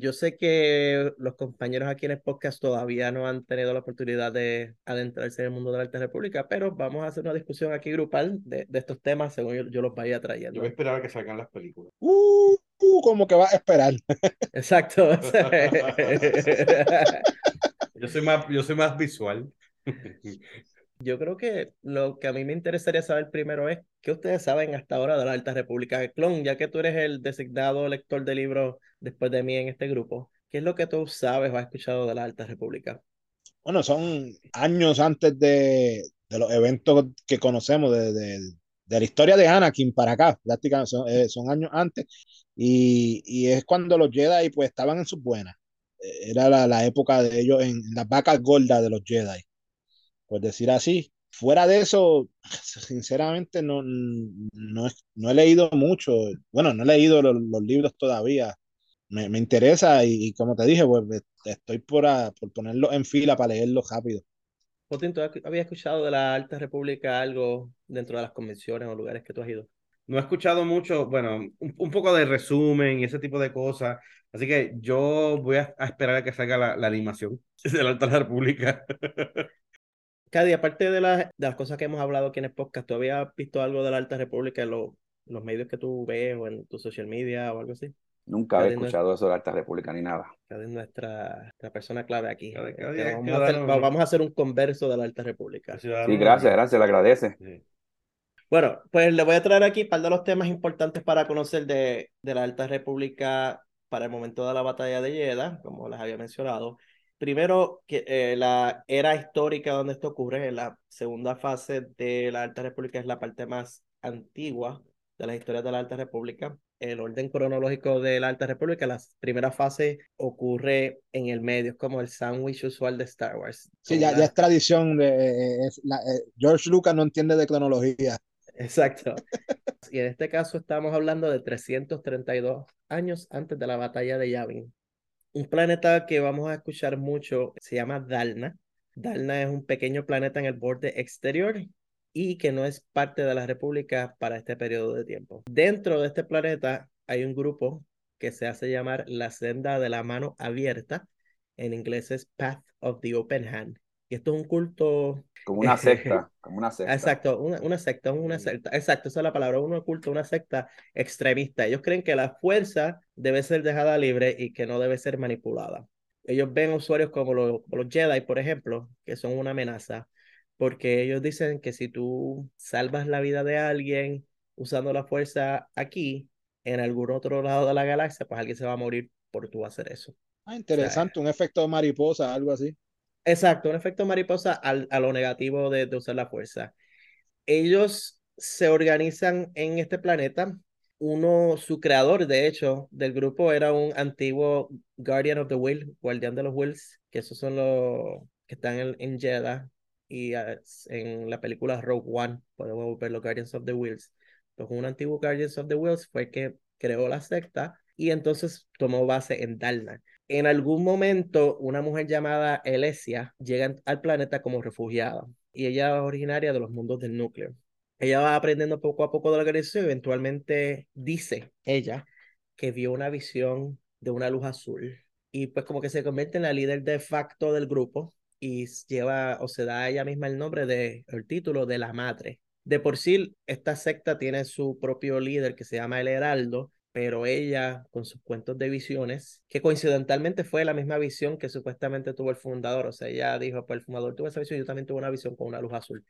Yo sé que los compañeros aquí en el podcast todavía no han tenido la oportunidad de adentrarse en el mundo de la Alta República, pero vamos a hacer una discusión aquí grupal de, de estos temas según yo, los vaya trayendo. Yo voy a esperar a que salgan las películas. Uh, uh como que va a esperar. (laughs) Exacto. (laughs) (laughs) yo, soy más, yo soy más visual. Yo creo que lo que a mí me interesaría saber primero es qué ustedes saben hasta ahora de la Alta República de Clon, ya que tú eres el designado lector de libros después de mí en este grupo. ¿Qué es lo que tú sabes o has escuchado de la Alta República? bueno, son años antes de, de los eventos que conocemos, de, de, de, la historia de Anakin para acá, prácticamente son, eh, años antes, y, y, es cuando los Jedi pues estaban en sus buenas. Era la, la época de ellos en, en las vacas gordas de los Jedi, por decir así. Fuera de eso, (laughs) sinceramente no, no, no he leído mucho. Bueno, no he leído los, los libros todavía. Me, me interesa y, y, como te dije, pues estoy por, a, por ponerlo en fila para leerlo rápido. Jotín, ¿tú habías escuchado de la Alta República algo dentro de las convenciones o lugares que tú has ido? No he escuchado mucho, bueno, un, un poco de resumen y ese tipo de cosas. Así que yo voy a, a esperar a que salga la, la, animación (laughs) de la Alta República. (laughs) Cady, aparte de, la, de, las cosas que hemos hablado aquí en el podcast, ¿tú habías visto algo de la Alta República en, lo, en los medios que tú ves o en tu social media o algo así? Nunca había escuchado eso de la Alta República ni nada. Cada es nuestra, nuestra persona clave aquí. Cada, cada día, vamos, a hacer, vamos, a hacer, un converso de la Alta República. Sí, gracias, gracias, le agradece. Sí. Bueno, pues le voy a traer aquí par de los temas importantes para conocer de, de la Alta República para el momento de la batalla de Jeddah, como les había mencionado. Primero, que, eh, la era histórica donde esto ocurre, la segunda fase de la Alta República es la parte más antigua de las historias de la Alta República. El orden cronológico de la Alta República, la primera fase ocurre en el medio, es como el sándwich usual de Star Wars. Sí, ya, ya, es tradición de es la, eh, George Lucas no entiende de cronología. Exacto. y en este caso estamos hablando de 332 años antes de la batalla de Yavin. Un planeta que vamos a escuchar mucho se llama Dalna. Dalna es un pequeño planeta en el borde exterior y que no es parte de la República para este periodo de tiempo. Dentro de este planeta hay un grupo que se hace llamar la senda de la mano abierta. En inglés es Path of the Open Hand. Y esto es un culto. Como una (laughs) secta, como una secta. Exacto, una, una secta, una secta. Exacto, esa es la palabra, un culto, una secta extremista. Ellos creen que la fuerza debe ser dejada libre y que no debe ser manipulada. Ellos ven usuarios como los, los Jedi, por ejemplo, que son una amenaza, porque ellos dicen que si tú salvas la vida de alguien usando la fuerza aquí, en algún otro lado de la galaxia, pues alguien se va a morir por tú hacer eso. Ah, interesante, o sea, un efecto de mariposa, algo así. Exacto, un efecto mariposa al, a lo negativo de, de, usar la fuerza. Ellos se organizan en este planeta. Uno, su creador, de hecho, del grupo era un antiguo Guardian of the Will, guardián de los Wills, que esos son los que están en, en Jeddah y uh, en la película Rogue One, podemos ver los Guardians of the Wills. Entonces, un antiguo Guardians of the Wills fue que creó la secta y entonces tomó base en Dalna en algún momento una mujer llamada Elesia llega al planeta como refugiada y ella es originaria de los mundos del núcleo. Ella va aprendiendo poco a poco de la organización y eventualmente dice ella que vio una visión de una luz azul y pues como que se convierte en la líder de facto del grupo y lleva o se da a ella misma el nombre de el título de la madre. De por sí esta secta tiene su propio líder que se llama el Heraldo pero ella con sus cuentos de visiones, que coincidentalmente fue la misma visión que supuestamente tuvo el fundador, o sea, ella dijo, pues el fundador tuvo esa visión, yo también tuve una visión con una luz azul.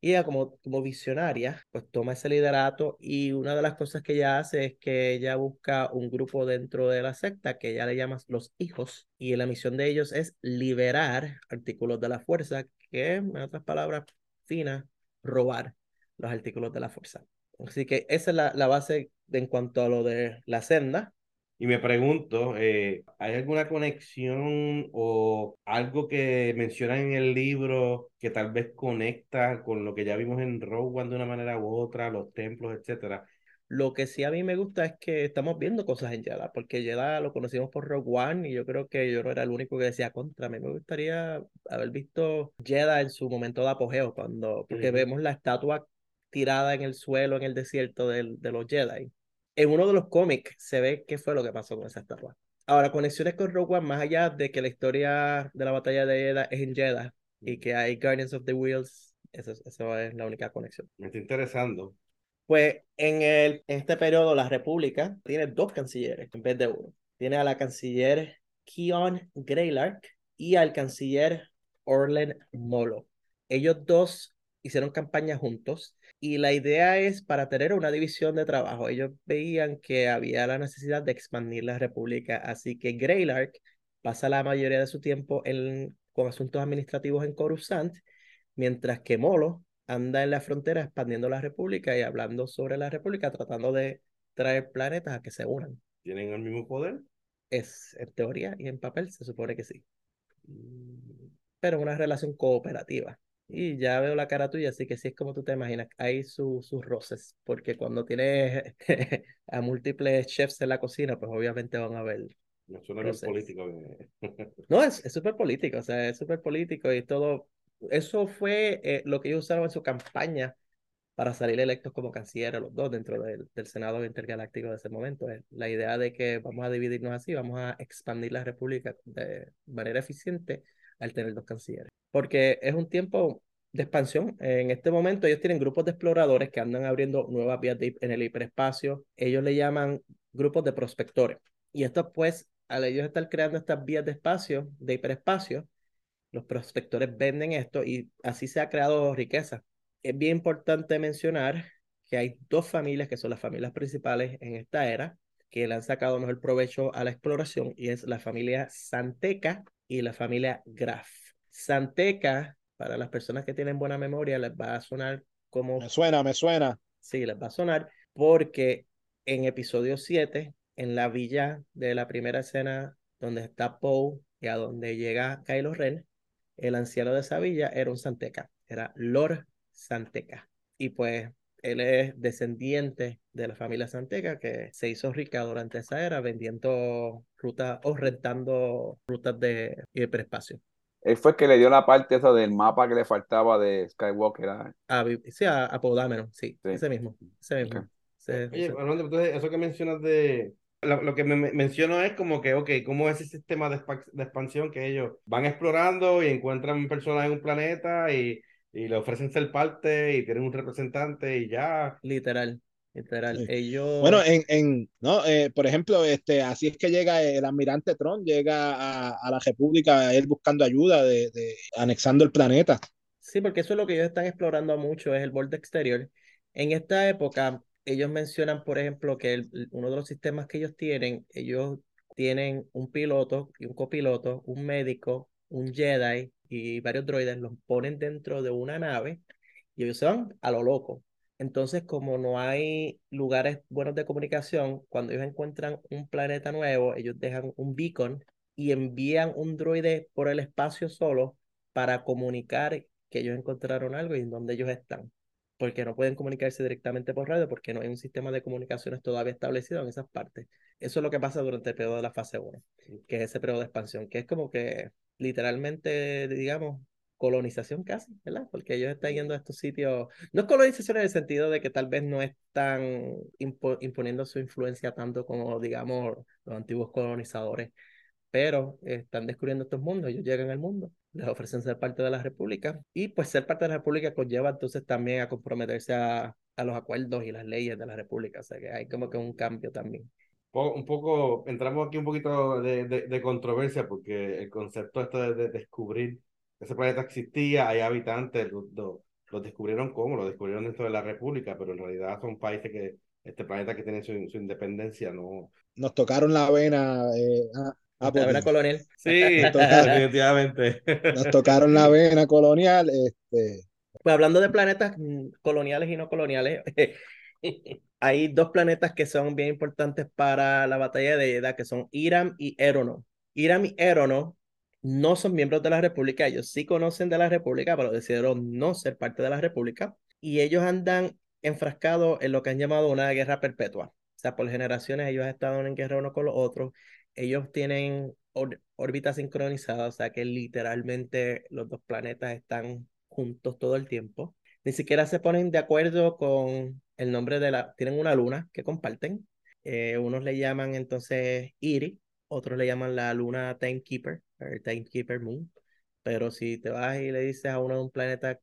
Y ella como, como visionaria, pues toma ese liderato y una de las cosas que ella hace es que ella busca un grupo dentro de la secta que ella le llama los hijos y la misión de ellos es liberar artículos de la fuerza, que en otras palabras finas, robar los artículos de la fuerza. Así que esa es la, la base de, en cuanto a lo de la senda. Y me pregunto, eh, ¿hay alguna conexión o algo que mencionan en el libro que tal vez conecta con lo que ya vimos en Rogue One de una manera u otra, los templos, etcétera? Lo que sí a mí me gusta es que estamos viendo cosas en Jeddah, porque Jeddah lo conocimos por Rogue One y yo creo que yo no era el único que decía contra. A mí me gustaría haber visto Jeddah en su momento de apogeo, cuando, porque vemos la estatua tirada en el suelo en el desierto de, de los Jedi. En uno de los cómics se ve qué fue lo que pasó con esa estatua. Ahora, conexiones con Rogue One, más allá de que la historia de la batalla de Jeddah es en Jeddah y que hay Guardians of the Wheels, eso, eso es la única conexión. Me está interesando. Pues en, el, en este periodo la República tiene dos cancilleres en vez de uno. Tiene a la canciller Keon Greylark y al canciller Orlen Molo. Ellos dos hicieron campaña juntos y la idea es para tener una división de trabajo. Ellos veían que había la necesidad de expandir la república, así que Greylark pasa la mayoría de su tiempo en con asuntos administrativos en Coruscant, mientras que Molo anda en la frontera expandiendo la República y hablando sobre la República, tratando de traer planetas a que se unan. ¿Tienen el mismo poder? Es en teoría y en papel se supone que sí. Mm, pero una relación cooperativa. Y ya veo la cara tuya, así que sí es como tú te imaginas, hay sus roces, porque cuando tienes (laughs) a múltiples chefs en la cocina, pues obviamente van a ver. No suena bien político. (laughs) no, es súper político, o sea, es súper político y todo. Eso fue eh, lo que ellos usaron en su campaña para salir electos como canciller los dos dentro del, del Senado Intergaláctico de ese momento. Es la idea de que vamos a dividirnos así, vamos a expandir la República de manera eficiente al tener dos cancilleres. Porque es un tiempo de expansión. En este momento ellos tienen grupos de exploradores que andan abriendo nuevas vías en el hiperespacio. Ellos le llaman grupos de prospectores. Y esto pues, al ellos estar creando estas vías de espacio, de hiperespacio, los prospectores venden esto y así se ha creado riqueza. Es bien importante mencionar que hay dos familias que son las familias principales en esta era que le han sacado mejor provecho a la exploración y es la familia Santeca y la familia Graf. Santeca, para las personas que tienen buena memoria, les va a sonar como... Me suena, me suena. Sí, les va a sonar porque en episodio 7, en la villa de la primera escena donde está Poe y a donde llega Kylo Ren, el anciano de esa villa era un Santeca, era Lord Santeca. Y pues él es descendiente de la familia Santeca que se hizo rica durante esa era vendiendo rutas o rentando rutas de hiperespacio. Él fue el que le dio la parte esa del mapa que le faltaba de Skywalker. A, sí, a, a sí, ese mismo. Ese mismo. Oye, entonces eso que mencionas de... Lo, que me, menciono es como que, ok, ¿cómo es ese sistema de, de expansión que ellos van explorando y encuentran personas en un planeta y y le ofrecen ser parte y tienen un representante y ya. Literal, literal. Ellos. Bueno, en, en no, eh, por ejemplo, este, así es que llega el almirante Tron, llega a, a la República, él buscando ayuda, de, de, anexando el planeta. Sí, porque eso es lo que ellos están explorando mucho, es el borde exterior. En esta época, ellos mencionan, por ejemplo, que el, uno de los sistemas que ellos tienen, ellos tienen un piloto y un copiloto, un médico, un Jedi y varios droides los ponen dentro de una nave y ellos se van a lo loco. Entonces, como no hay lugares buenos de comunicación, cuando ellos encuentran un planeta nuevo, ellos dejan un beacon y envían un droide por el espacio solo para comunicar que ellos encontraron algo y en dónde ellos están. Porque no pueden comunicarse directamente por radio porque no hay un sistema de comunicaciones todavía establecido en esas partes. Eso es lo que pasa durante el periodo de la fase 1, que es ese periodo de expansión, que es como que literalmente, digamos, colonización casi, ¿verdad? Porque ellos están yendo a estos sitios, no es colonización en el sentido de que tal vez no están imponiendo su influencia tanto como, digamos, los antiguos colonizadores, pero están descubriendo estos mundos, ellos llegan al mundo, les ofrecen ser parte de la República y pues ser parte de la República conlleva entonces también a comprometerse a, a los acuerdos y las leyes de la República, o sea que hay como que un cambio también un poco, entramos aquí un poquito de, de, controversia porque el concepto esto de, descubrir que ese planeta existía, hay habitantes, lo, lo, descubrieron como, lo descubrieron dentro de la República, pero en realidad son países que, este planeta que tiene su, su independencia, no. Nos tocaron la vena. Eh, a, la vena colonial. Sí, (laughs) definitivamente. Nos tocaron la vena colonial. Este... Pues hablando de planetas mm, coloniales y no coloniales, (laughs) hay dos planetas que son bien importantes para la batalla de Jeddah, que son Iram y Erono. Iram y Erono no son miembros de la República, ellos sí conocen de la República, pero decidieron no ser parte de la República, y ellos andan enfrascados en lo que han llamado una guerra perpetua. O sea, por generaciones ellos han estado en guerra uno con los otros, ellos tienen órbitas sincronizadas, o sea que literalmente los dos planetas están juntos todo el tiempo. Ni siquiera se ponen de acuerdo con el nombre de la, tienen una luna que comparten. Eh, unos le llaman entonces Iri, otros le llaman la luna Timekeeper, el Timekeeper Moon. Pero si te vas y le dices a uno de un planeta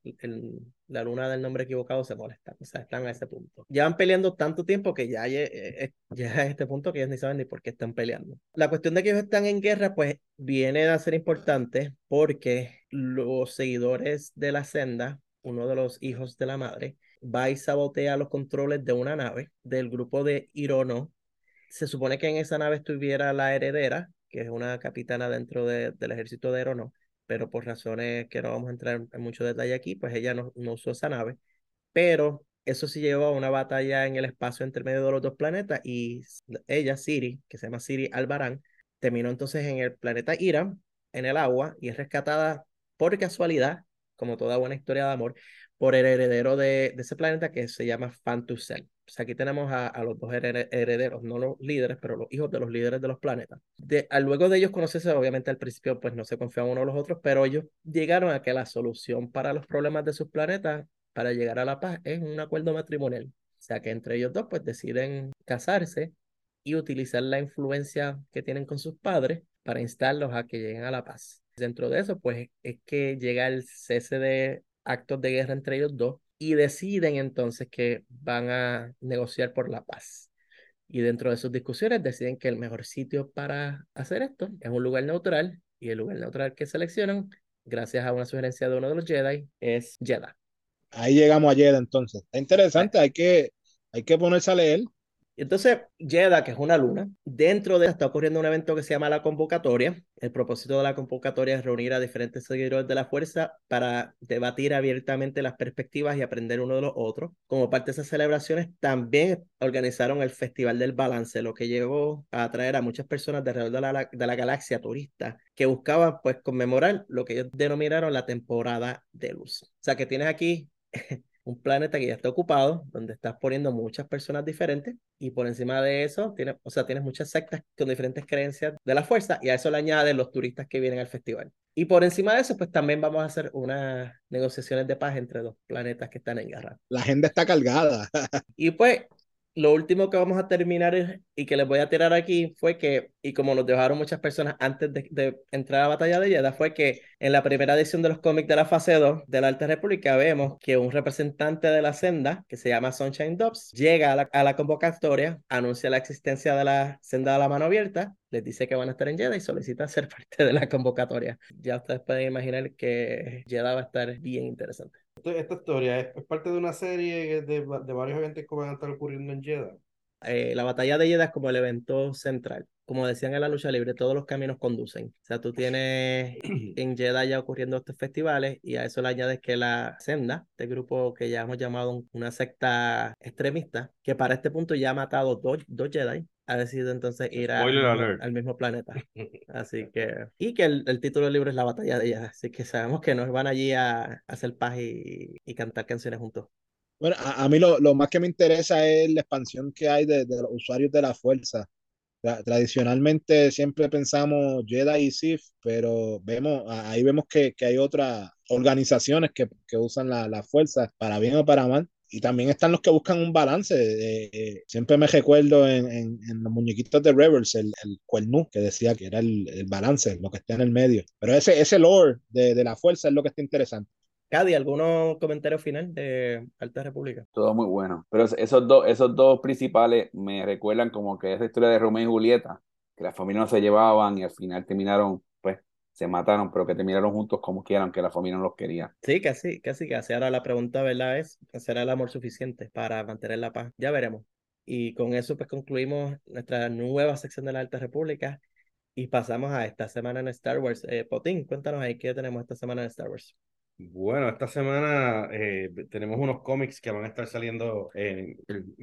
la luna del nombre equivocado, se molesta. O sea, están a ese punto. Llevan peleando tanto tiempo que ya, ya, eh, ya (laughs) a este punto que ellos ni saben ni por qué están peleando. La cuestión de que ellos están en guerra, pues viene a ser importante porque los seguidores de la senda, uno de los hijos de la madre, va y sabotea los controles de una nave del grupo de Irono. Se supone que en esa nave estuviera la heredera, que es una capitana dentro del ejército de Irono, pero por razones que no vamos a entrar en mucho detalle aquí, pues ella no, no usó esa nave. Pero eso sí llevó a una batalla en el espacio entre medio de los dos planetas y ella, Siri, que se llama Siri Albarán, terminó entonces en el planeta Irán, en el agua, y es rescatada por casualidad, como toda buena historia de amor, por el heredero de, ese planeta que se llama Fantusel. Sea, aquí tenemos a, los dos herederos, no los líderes, pero los hijos de los líderes de los planetas. De, luego de ellos conocerse, obviamente al principio pues no se confiaban unos a los otros, pero ellos llegaron a que la solución para los problemas de sus planetas, para llegar a la paz, es un acuerdo matrimonial. O sea, que entre ellos dos pues deciden casarse y utilizar la influencia que tienen con sus padres para instarlos a que lleguen a la paz. Dentro de eso, pues es que llega el cese de actos de guerra entre ellos dos y deciden entonces que van a negociar por la paz. Y dentro de sus discusiones deciden que el mejor sitio para hacer esto es un lugar neutral y el lugar neutral que seleccionan, gracias a una sugerencia de uno de los Jedi, es Jeddah. Ahí llegamos a Jeddah entonces. Está interesante, hay que, hay que ponerse a leer entonces, Jeddah, que es una luna, dentro de está ocurriendo un evento que se llama la convocatoria. El propósito de la convocatoria es reunir a diferentes seguidores de la fuerza para debatir abiertamente las perspectivas y aprender uno de los otros. Como parte de esas celebraciones, también organizaron el Festival del Balance, lo que llevó a atraer a muchas personas de alrededor de la, de la galaxia turista que buscaban pues conmemorar lo que ellos denominaron la temporada de luz. O sea que tienes aquí (laughs) un planeta que ya está ocupado, donde estás poniendo muchas personas diferentes y por encima de eso, tiene, o sea, tienes muchas sectas con diferentes creencias de la fuerza y a eso le añaden los turistas que vienen al festival. Y por encima de eso, pues también vamos a hacer unas negociaciones de paz entre dos planetas que están en guerra. La agenda está cargada. y pues lo último que vamos a terminar y que les voy a tirar aquí fue que, y como nos dejaron muchas personas antes de, entrar a la batalla de Jeddah, fue que en la primera edición de los cómics de la fase 2 de la Alta República vemos que un representante de la senda, que se llama Sunshine Dobbs, llega a la, a la convocatoria, anuncia la existencia de la senda de la mano abierta, les dice que van a estar en Jeddah y solicita ser (laughs) parte de la convocatoria. Ya ustedes pueden imaginar que Jeddah va a estar bien interesante. Esta historia es, parte de una serie de, de, varios eventos que van a estar ocurriendo en Jeddah. Eh, la batalla de Jeddah es como el evento central. Como decían en la lucha libre, todos los caminos conducen. O sea, tú tienes (clears throat) en Jeddah ya ocurriendo estos festivales y a eso le añades que la senda, este grupo que ya hemos llamado una secta extremista, que para este punto ya ha matado dos, dos Jedi, ha decidido entonces ir al mismo planeta. (laughs) Así que, y que el, título del libro es La batalla de ellas, así que sabemos que nos van allí a, hacer paz y, cantar canciones juntos. Bueno, a, mí lo, lo, más que me interesa es la expansión que hay de, los usuarios de la fuerza. tradicionalmente siempre pensamos Jedi y Sith, pero vemos, ahí vemos que, que hay otras organizaciones que, que usan la, la fuerza para bien o para mal y también están los que buscan un balance. Eh, siempre me recuerdo en, en, los muñequitos de Rebels, el, el cuernú, que decía que era el, el, balance, lo que está en el medio. Pero ese, ese lore de, de la fuerza es lo que está interesante. Cady, ¿algunos comentarios final de Alta República? Todo muy bueno. Pero esos dos, esos dos principales me recuerdan como que esa historia de Romeo y Julieta, que las familias no se llevaban y al final terminaron se mataron, pero que terminaron juntos como quieran, que la familia no los quería. Sí, casi, casi, casi. Ahora la pregunta, ¿verdad? Es, ¿será el amor suficiente para mantener la paz? Ya veremos. Y con eso pues concluimos nuestra nueva sección de la Alta República y pasamos a esta semana en Star Wars. Eh, Potín, cuéntanos ahí qué tenemos esta semana en Star Wars. Bueno, esta semana eh, tenemos unos cómics que van a estar saliendo el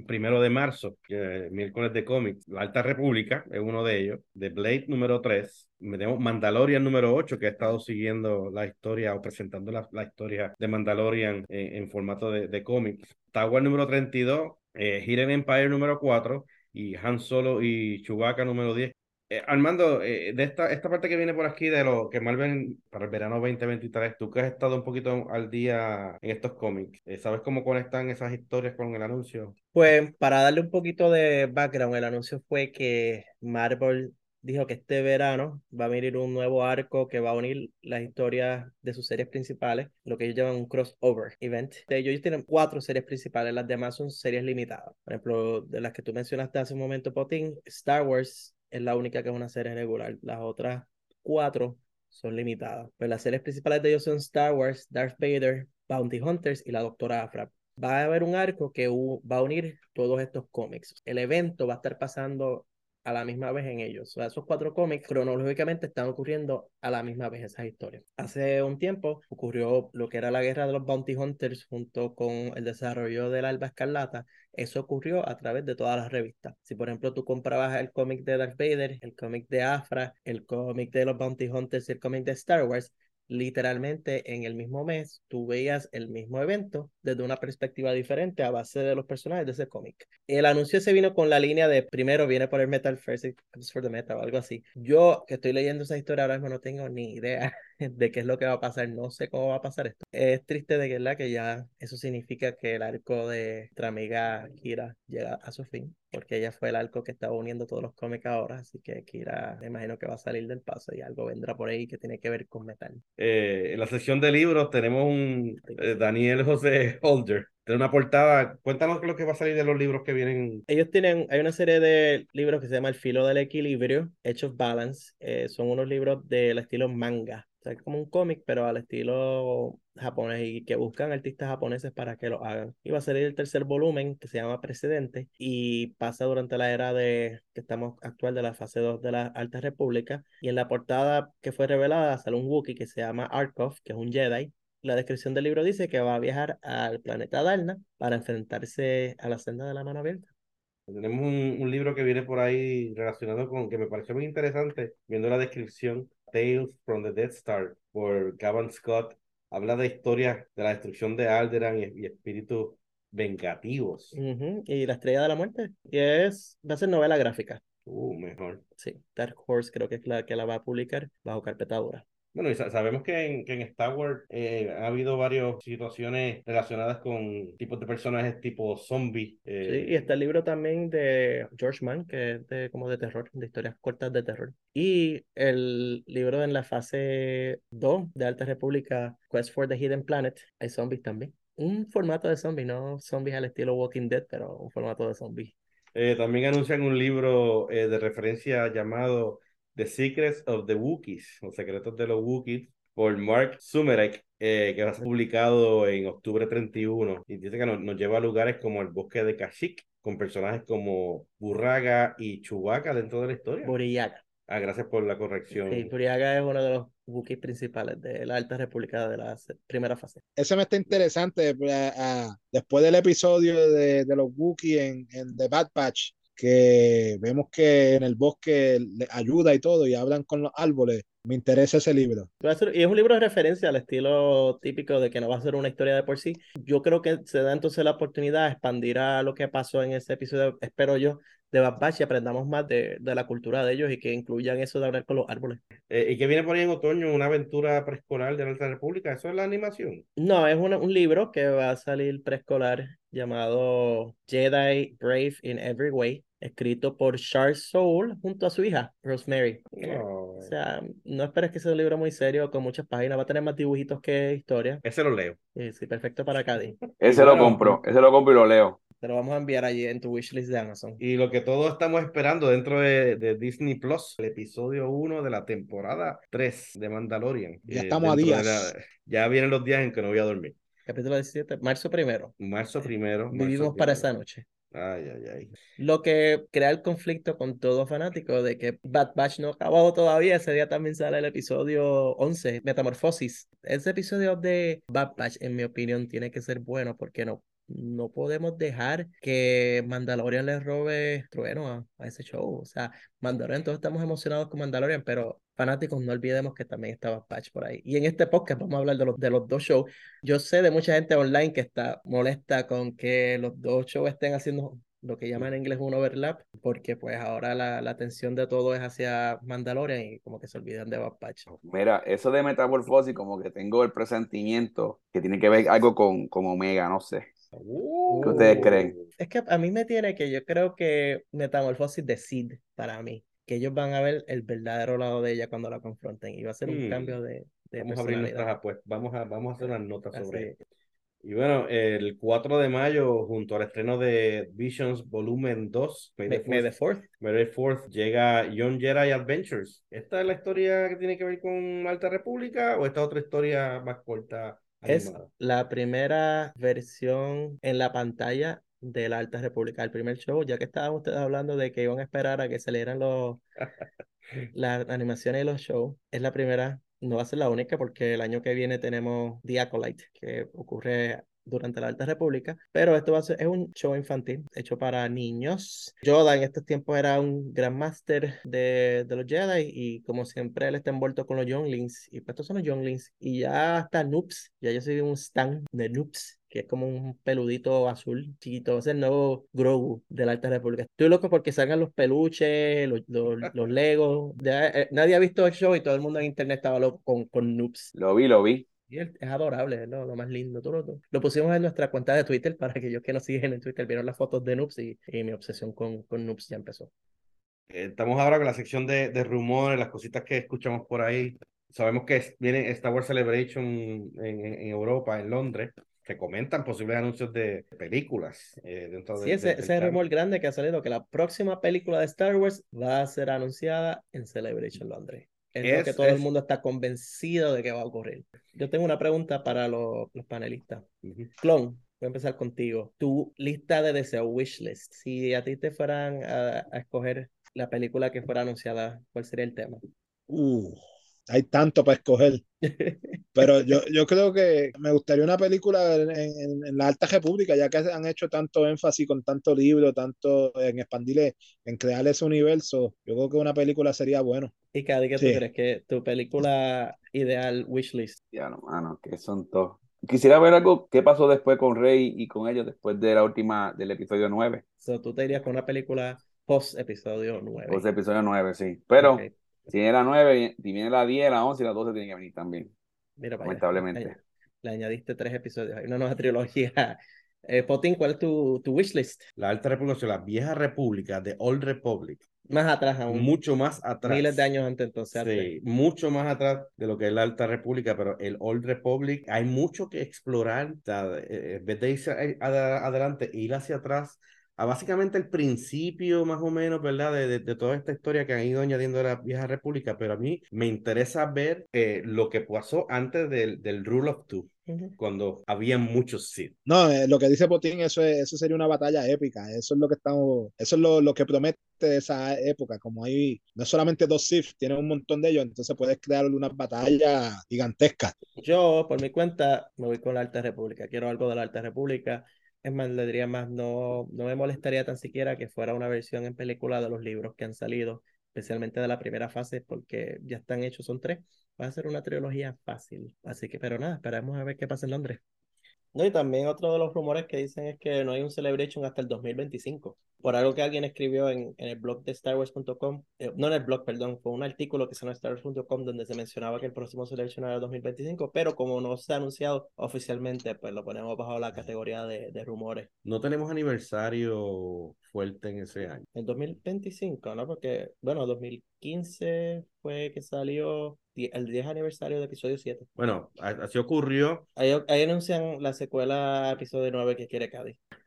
primero de marzo, que miércoles de cómics. La Alta República es uno de ellos, de Blade número 3. Tenemos Mandalorian número 8, que ha estado siguiendo la historia o presentando la, la historia de Mandalorian en, formato de, de cómics. Tower número 32, eh, Hidden Empire número 4 y Han Solo y Chewbacca número 10, eh, Armando, eh, de esta, esta parte que viene por aquí de lo que Marvel para el verano 2023, tú que has estado un poquito al día en estos cómics, eh, ¿sabes cómo conectan esas historias con el anuncio? Pues para darle un poquito de background, el anuncio fue que Marvel dijo que este verano va a venir un nuevo arco que va a unir las historias de sus series principales, lo que ellos llaman un crossover event. Ellos tienen cuatro series principales, las demás son series limitadas. Por ejemplo, de las que tú mencionaste hace un momento, Potín, Star Wars es la única que es una serie regular. Las otras cuatro son limitadas. Pues las series principales de ellos son Star Wars, Darth Vader, Bounty Hunters y la Doctora Afra. Va a haber un arco que va a unir todos estos cómics. El evento va a estar pasando a la misma vez en ellos. O sea, esos cuatro cómics cronológicamente están ocurriendo a la misma vez esas historias. Hace un tiempo ocurrió lo que era la guerra de los Bounty Hunters junto con el desarrollo del Alba Escarlata. Eso ocurrió a través de todas las revistas. Si por ejemplo tú comprabas el cómic de Darth Vader, el cómic de Afra, el cómic de los Bounty Hunters y el cómic de Star Wars, literalmente en el mismo mes tú veías el mismo evento desde una perspectiva diferente a base de los personajes de ese cómic. El anuncio se vino con la línea de primero viene por el Metal First It comes for the Metal o algo así. Yo que estoy leyendo esa historia ahora mismo no tengo ni idea (laughs) de qué es lo que va a pasar, no sé cómo va a pasar esto. Es triste de que, ¿verdad? que ya eso significa que el arco de nuestra amiga Kira llega a su fin porque ella fue el arco que estaba uniendo todos los cómics ahora, así que Kira me imagino que va a salir del paso y algo vendrá por ahí que tiene que ver con metal. Eh, en la sección de libros tenemos un eh, Daniel José (laughs) Holder. Tiene una portada. Cuéntanos lo que va a salir de los libros que vienen. Ellos tienen, hay una serie de libros que se llama El filo del equilibrio, Edge of Balance. Eh, son unos libros del estilo manga es como un cómic, pero al estilo japonés y que buscan artistas japoneses para que lo hagan. Va a salir el tercer volumen que se llama Precedente y pasa durante la era de que estamos actual de la fase 2 de la Alta República. Y en la portada que fue revelada sale un Wookiee que se llama Arkov, que es un Jedi. La descripción del libro dice que va a viajar al planeta Dalna para enfrentarse a la senda de la mano abierta. Tenemos un, un libro que viene por ahí relacionado con que me pareció muy interesante viendo la descripción Tales from the Death Star por Cavan Scott habla de historias de la destrucción de Alderan y, espíritus vengativos. Y la estrella de la muerte, y es, va a ser novela gráfica. Uh, mejor. Sí, Dark Horse creo que es la que la va a publicar bajo carpetadura. Bueno, y sabemos que en, que en Star Wars eh, ha habido varias situaciones relacionadas con tipos de personajes tipo zombie. Eh. Sí, y está el libro también de George Mann, que es de, como de terror, de historias cortas de terror. Y el libro en la fase 2 de Alta República, Quest for the Hidden Planet, hay zombies también. Un formato de zombie, no zombies al estilo Walking Dead, pero un formato de zombie. Eh, también anuncian un libro de referencia llamado The Secrets of the Wookiees, Los Secretos de los Wookiees, por Mark Sumerek, eh, que va a ser publicado en octubre 31. Y dice que nos, lleva a lugares como el bosque de Kashyyyk, con personajes como Burraga y Chewbacca dentro de la historia. Buriaga. Ah, gracias por la corrección. Sí, Buriaga es uno de los Wookiees principales de la Alta República de la primera fase. Ese me está interesante. Pues, después del episodio de, de los Wookiees en, en The Bad Patch, que vemos que en el bosque le ayuda y todo y hablan con los árboles. Me interesa ese libro. Y es un libro de referencia al estilo típico de que no va a ser una historia de por sí. Yo creo que se da entonces la oportunidad de expandir a lo que pasó en ese episodio, espero yo, de Bad Batch y aprendamos más de, de, la cultura de ellos y que incluyan eso de hablar con los árboles. Eh, ¿Y que viene por ahí en otoño? ¿Una aventura preescolar de la Alta República? ¿Eso es la animación? No, es un libro que va a salir preescolar llamado Jedi Brave in Every Way escrito por Charles Soule junto a su hija, Rosemary. O sea, no esperes que sea un libro muy serio con muchas páginas, va a tener más dibujitos que historia. Ese lo leo. Sí, sí perfecto para Cady. (laughs) Ese lo compro, ese lo compro y lo leo. Te lo vamos a enviar allí en tu wishlist de Amazon. Y lo que todos estamos esperando dentro de, Disney Plus, el episodio 1 de la temporada 3 de Mandalorian. Ya estamos a días. ya vienen los días en que no voy a dormir. Capítulo 17, marzo primero. Marzo primero. Vivimos para esa noche. Ay, ay, ay. Lo que crea el conflicto con todo fanático de que Bad Batch no acabado todavía. Ese día también sale el episodio 11, Metamorfosis. Ese episodio de Bad Batch, en mi opinión, tiene que ser bueno porque no no podemos dejar que Mandalorian le robe trueno a, ese show. O sea, Mandalorian, todos estamos emocionados con Mandalorian, pero fanáticos, no olvidemos que también estaba Patch por ahí. Y en este podcast vamos a hablar de los, de los dos shows. Yo sé de mucha gente online que está molesta con que los dos shows estén haciendo lo que llaman en inglés un overlap, porque pues ahora la, la atención de todo es hacia Mandalorian y como que se olvidan de Bad Patch. Mira, eso de metamorfosis, como que tengo el presentimiento que tiene que ver algo con, con Omega, no sé. ¿Qué ustedes creen? Es que a mí me tiene que yo creo que Metamorfosis de Sid para mí, que ellos van a ver el verdadero lado de ella cuando la confronten y va a ser un mm. cambio de, de Vamos a abrir nuestras apuestas, vamos a, vamos a hacer unas notas sobre. Y bueno, el 4 de mayo, junto al estreno de Visions Volumen 2, May the 4th, May the 4th, llega Young Jedi Adventures. ¿Esta es la historia que tiene que ver con Alta República o esta otra historia más corta es la primera versión en la pantalla de la Alta República, el primer show, ya que estaban ustedes hablando de que iban a esperar a que salieran los, (laughs) las animaciones y los shows, es la primera, no va a ser la única porque el año que viene tenemos The Acolyte, que ocurre durante la Alta República, pero esto va a ser, es un show infantil hecho para niños. Yoda en estos tiempos era un gran máster de, de los Jedi y como siempre él está envuelto con los Younglings y pues estos son los Younglings y ya hasta Noobs, ya yo soy un stan de Noobs que es como un peludito azul chiquito, es el nuevo Grogu de la Alta República. Estoy loco porque salgan los peluches, los, los, (laughs) Legos. Eh, nadie ha visto el show y todo el mundo en internet estaba loco con, con Noobs. Lo vi, lo vi es adorable, ¿no? lo más lindo. Todo, lo, pusimos en nuestra cuenta de Twitter para que aquellos que nos siguen en Twitter vieron las fotos de Noobs y, mi obsesión con, con Noobs ya empezó. Eh, estamos ahora con la sección de, de, rumores, las cositas que escuchamos por ahí. Sabemos que viene Star Wars Celebration en, en, Europa, en Londres. Se comentan posibles anuncios de películas eh, dentro sí, de, ese, ese rumor grande que ha salido que la próxima película de Star Wars va a ser anunciada en Celebration Londres. Es, lo que todo el mundo está convencido de que va a ocurrir. Yo tengo una pregunta para los, panelistas. Clon, voy a empezar contigo. Tu lista de deseos, wishlist. Si a ti te fueran a, escoger la película que fuera anunciada, ¿cuál sería el tema? Uh, hay tanto para escoger. (laughs) Pero yo, yo creo que me gustaría una película en, la Alta República, ya que han hecho tanto énfasis con tanto libro, tanto en expandir, en crear ese universo. Yo creo que una película sería bueno. ¿Y Cady, qué tú crees que tu película ideal wishlist? Ya no, mano, que son todos. Quisiera ver algo, qué pasó después con Rey y con ellos después de la última, del episodio 9. So, tú te irías con una película post episodio 9. Post episodio 9, sí. Pero si viene la 9, si viene la 10, la 11 y la 12 tienen que venir también. Mira, lamentablemente. Le añadiste tres episodios. Hay una nueva trilogía. Eh, Potín, ¿cuál es tu, tu wishlist? La Alta República, la Vieja República, de Old Republic. Más atrás aún. Mucho más atrás. Miles de años antes entonces. Sí, mucho más atrás de lo que es la Alta República, pero el Old Republic hay mucho que explorar. En vez de irse adelante, ir hacia atrás, a básicamente el principio más o menos, ¿verdad? De, de, toda esta historia que han ido añadiendo a la vieja república, pero a mí me interesa ver eh, lo que pasó antes del, del Rule of Two. Cuando había muchos Sith. No, eh, lo que dice Putin, eso, eso sería una batalla épica. Eso es lo que estamos, eso es lo, lo que promete esa época. Como hay no solamente dos Sith, tiene un montón de ellos, entonces puedes crear una batalla gigantesca. Yo, por mi cuenta, me voy con la Alta República. Quiero algo de la Alta República es más, le diría más, no, no me molestaría tan siquiera que fuera una versión en película de los libros que han salido, especialmente de la primera fase, porque ya están hechos, son tres. Va a ser una trilogía fácil. Así que, pero nada, esperemos a ver qué pasa en Londres. No, y también otro de los rumores que dicen es que no hay un Celebration hasta el 2025. Por algo que alguien escribió en, en el blog de StarWars.com, eh, no en el blog, perdón, fue un artículo que se llama StarWars.com donde se mencionaba que el próximo Celebration era el 2025, pero como no se ha anunciado oficialmente, pues lo ponemos bajo la categoría de, de rumores. No tenemos aniversario fuerte en ese año. En 2025, ¿no? Porque, bueno, 2015 fue que salió el 10 aniversario de episodio 7. Bueno, así ocurrió. (laughs) Ahí, anuncian la secuela episodio 9 que quiere Cádiz. (laughs)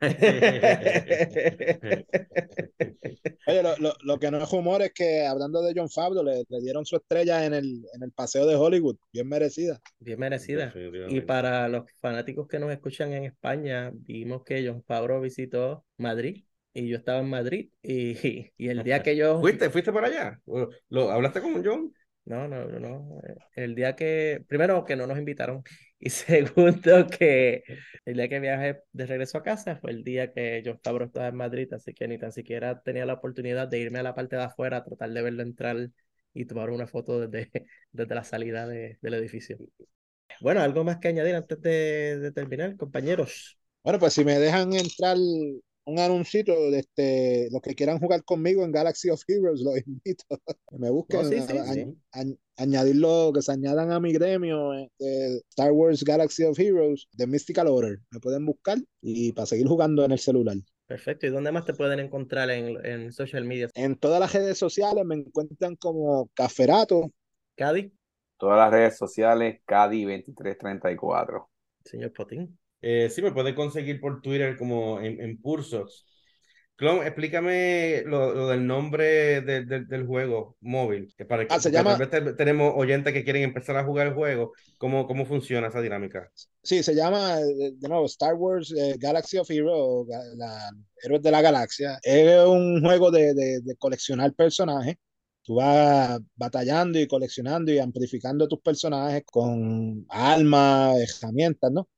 Oye, lo, lo, que no es humor es que hablando de John Favreau, le, le, dieron su estrella en el, en el paseo de Hollywood, bien merecida. Bien merecida. Y para los fanáticos que nos escuchan en España, vimos que John Favreau visitó Madrid y yo estaba en Madrid y, (laughs) y el día que yo... ¿Fuiste, fuiste para allá? ¿Lo, ¿Hablaste con John? No, no, no, El día que, primero que no nos invitaron (laughs) y segundo que el día que viajé de regreso a casa fue el día que Favreau estaba en Madrid, así que ni tan siquiera tenía la oportunidad de irme a la parte de afuera a tratar de verlo entrar y tomar una foto desde, (laughs) desde la salida de, del edificio. Bueno, algo más que añadir antes de, de terminar, compañeros. Bueno, pues si me dejan entrar un anuncito de este, los que quieran jugar conmigo en Galaxy of Heroes, los invito. (laughs) me busquen, añadirlo, que se añadan a mi gremio de este, Star Wars Galaxy of Heroes de Mystical Order. Me pueden buscar y para seguir jugando en el celular. Perfecto. ¿Y dónde más te pueden encontrar en, en social media? En todas las redes sociales me encuentran como Caferato. Cadi. Todas las redes sociales, Cadi2334. Señor Potín. Eh, sí, me puede conseguir por Twitter como en, en Pursos. Clon, explícame lo, del nombre del juego móvil. Que para ah, se llama... Tal vez tenemos oyentes que quieren empezar a jugar el juego. ¿Cómo, cómo funciona esa dinámica? Sí, se llama, de nuevo, Star Wars eh, Galaxy of Heroes, la, Héroes de la Galaxia. Es un juego de, de, de coleccionar personajes tú vas batallando y coleccionando y amplificando tus personajes con armas, herramientas, ¿no?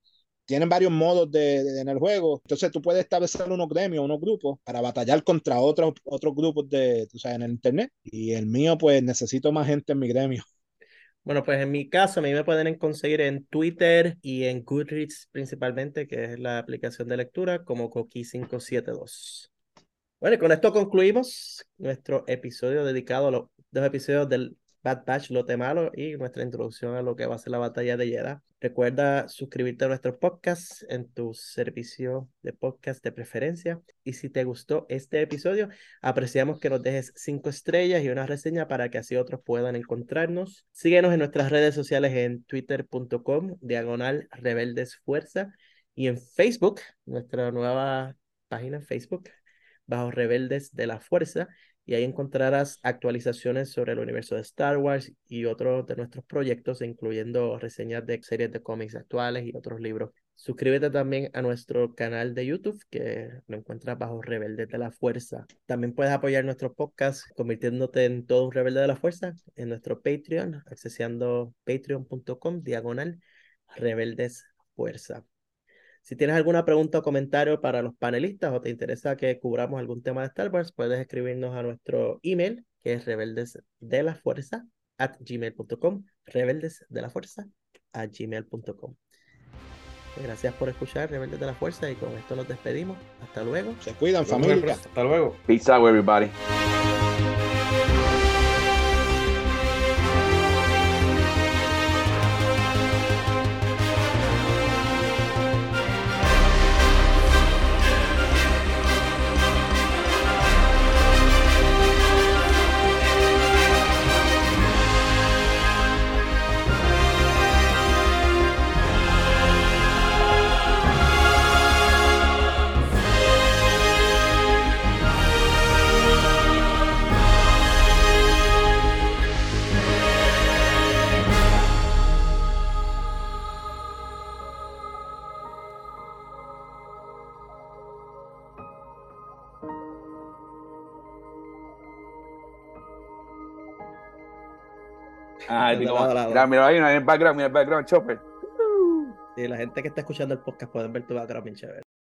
Tienen varios modos de, en el juego. Entonces tú puedes establecer unos gremios, unos grupos para batallar contra otros, otros grupos de, tú sabes, en el internet. Y el mío, pues necesito más gente en mi gremio. Bueno, pues en mi caso, a mí me pueden conseguir en Twitter y en Goodreads principalmente, que es la aplicación de lectura, como Coqui572. Bueno, y con esto concluimos nuestro episodio dedicado a los dos episodios del Bad Batch, Lote Malo y nuestra introducción a lo que va a ser la batalla de Jeddah. Recuerda suscribirte a nuestro podcast en tu servicio de podcast de preferencia. Y si te gustó este episodio, apreciamos que nos dejes cinco estrellas y una reseña para que así otros puedan encontrarnos. Síguenos en nuestras redes sociales en twitter.com, diagonal rebeldes fuerza, y en Facebook, nuestra nueva página Facebook, bajo Rebeldes de la Fuerza y ahí encontrarás actualizaciones sobre el universo de Star Wars y otros de nuestros proyectos, incluyendo reseñas de series de cómics actuales y otros libros. Suscríbete también a nuestro canal de YouTube, que lo encuentras bajo Rebeldes de la Fuerza. También puedes apoyar nuestro podcast convirtiéndote en todo un rebelde de la fuerza en nuestro Patreon, accesando patreon.com diagonal Rebeldes Fuerza. Si tienes alguna pregunta o comentario para los panelistas o te interesa que cubramos algún tema de Star Wars, puedes escribirnos a nuestro email, que es rebeldes de la fuerza at gmail.com, rebeldes de la fuerza at gmail.com. Gracias por escuchar Rebeldes de la Fuerza y con esto nos despedimos. Hasta luego. Se cuidan, familia. Hasta luego. Peace out, everybody. Mira, mira ahí en el background, mira el background, Chopper. Sí, la gente que está escuchando el podcast pueden ver tu background bien chévere.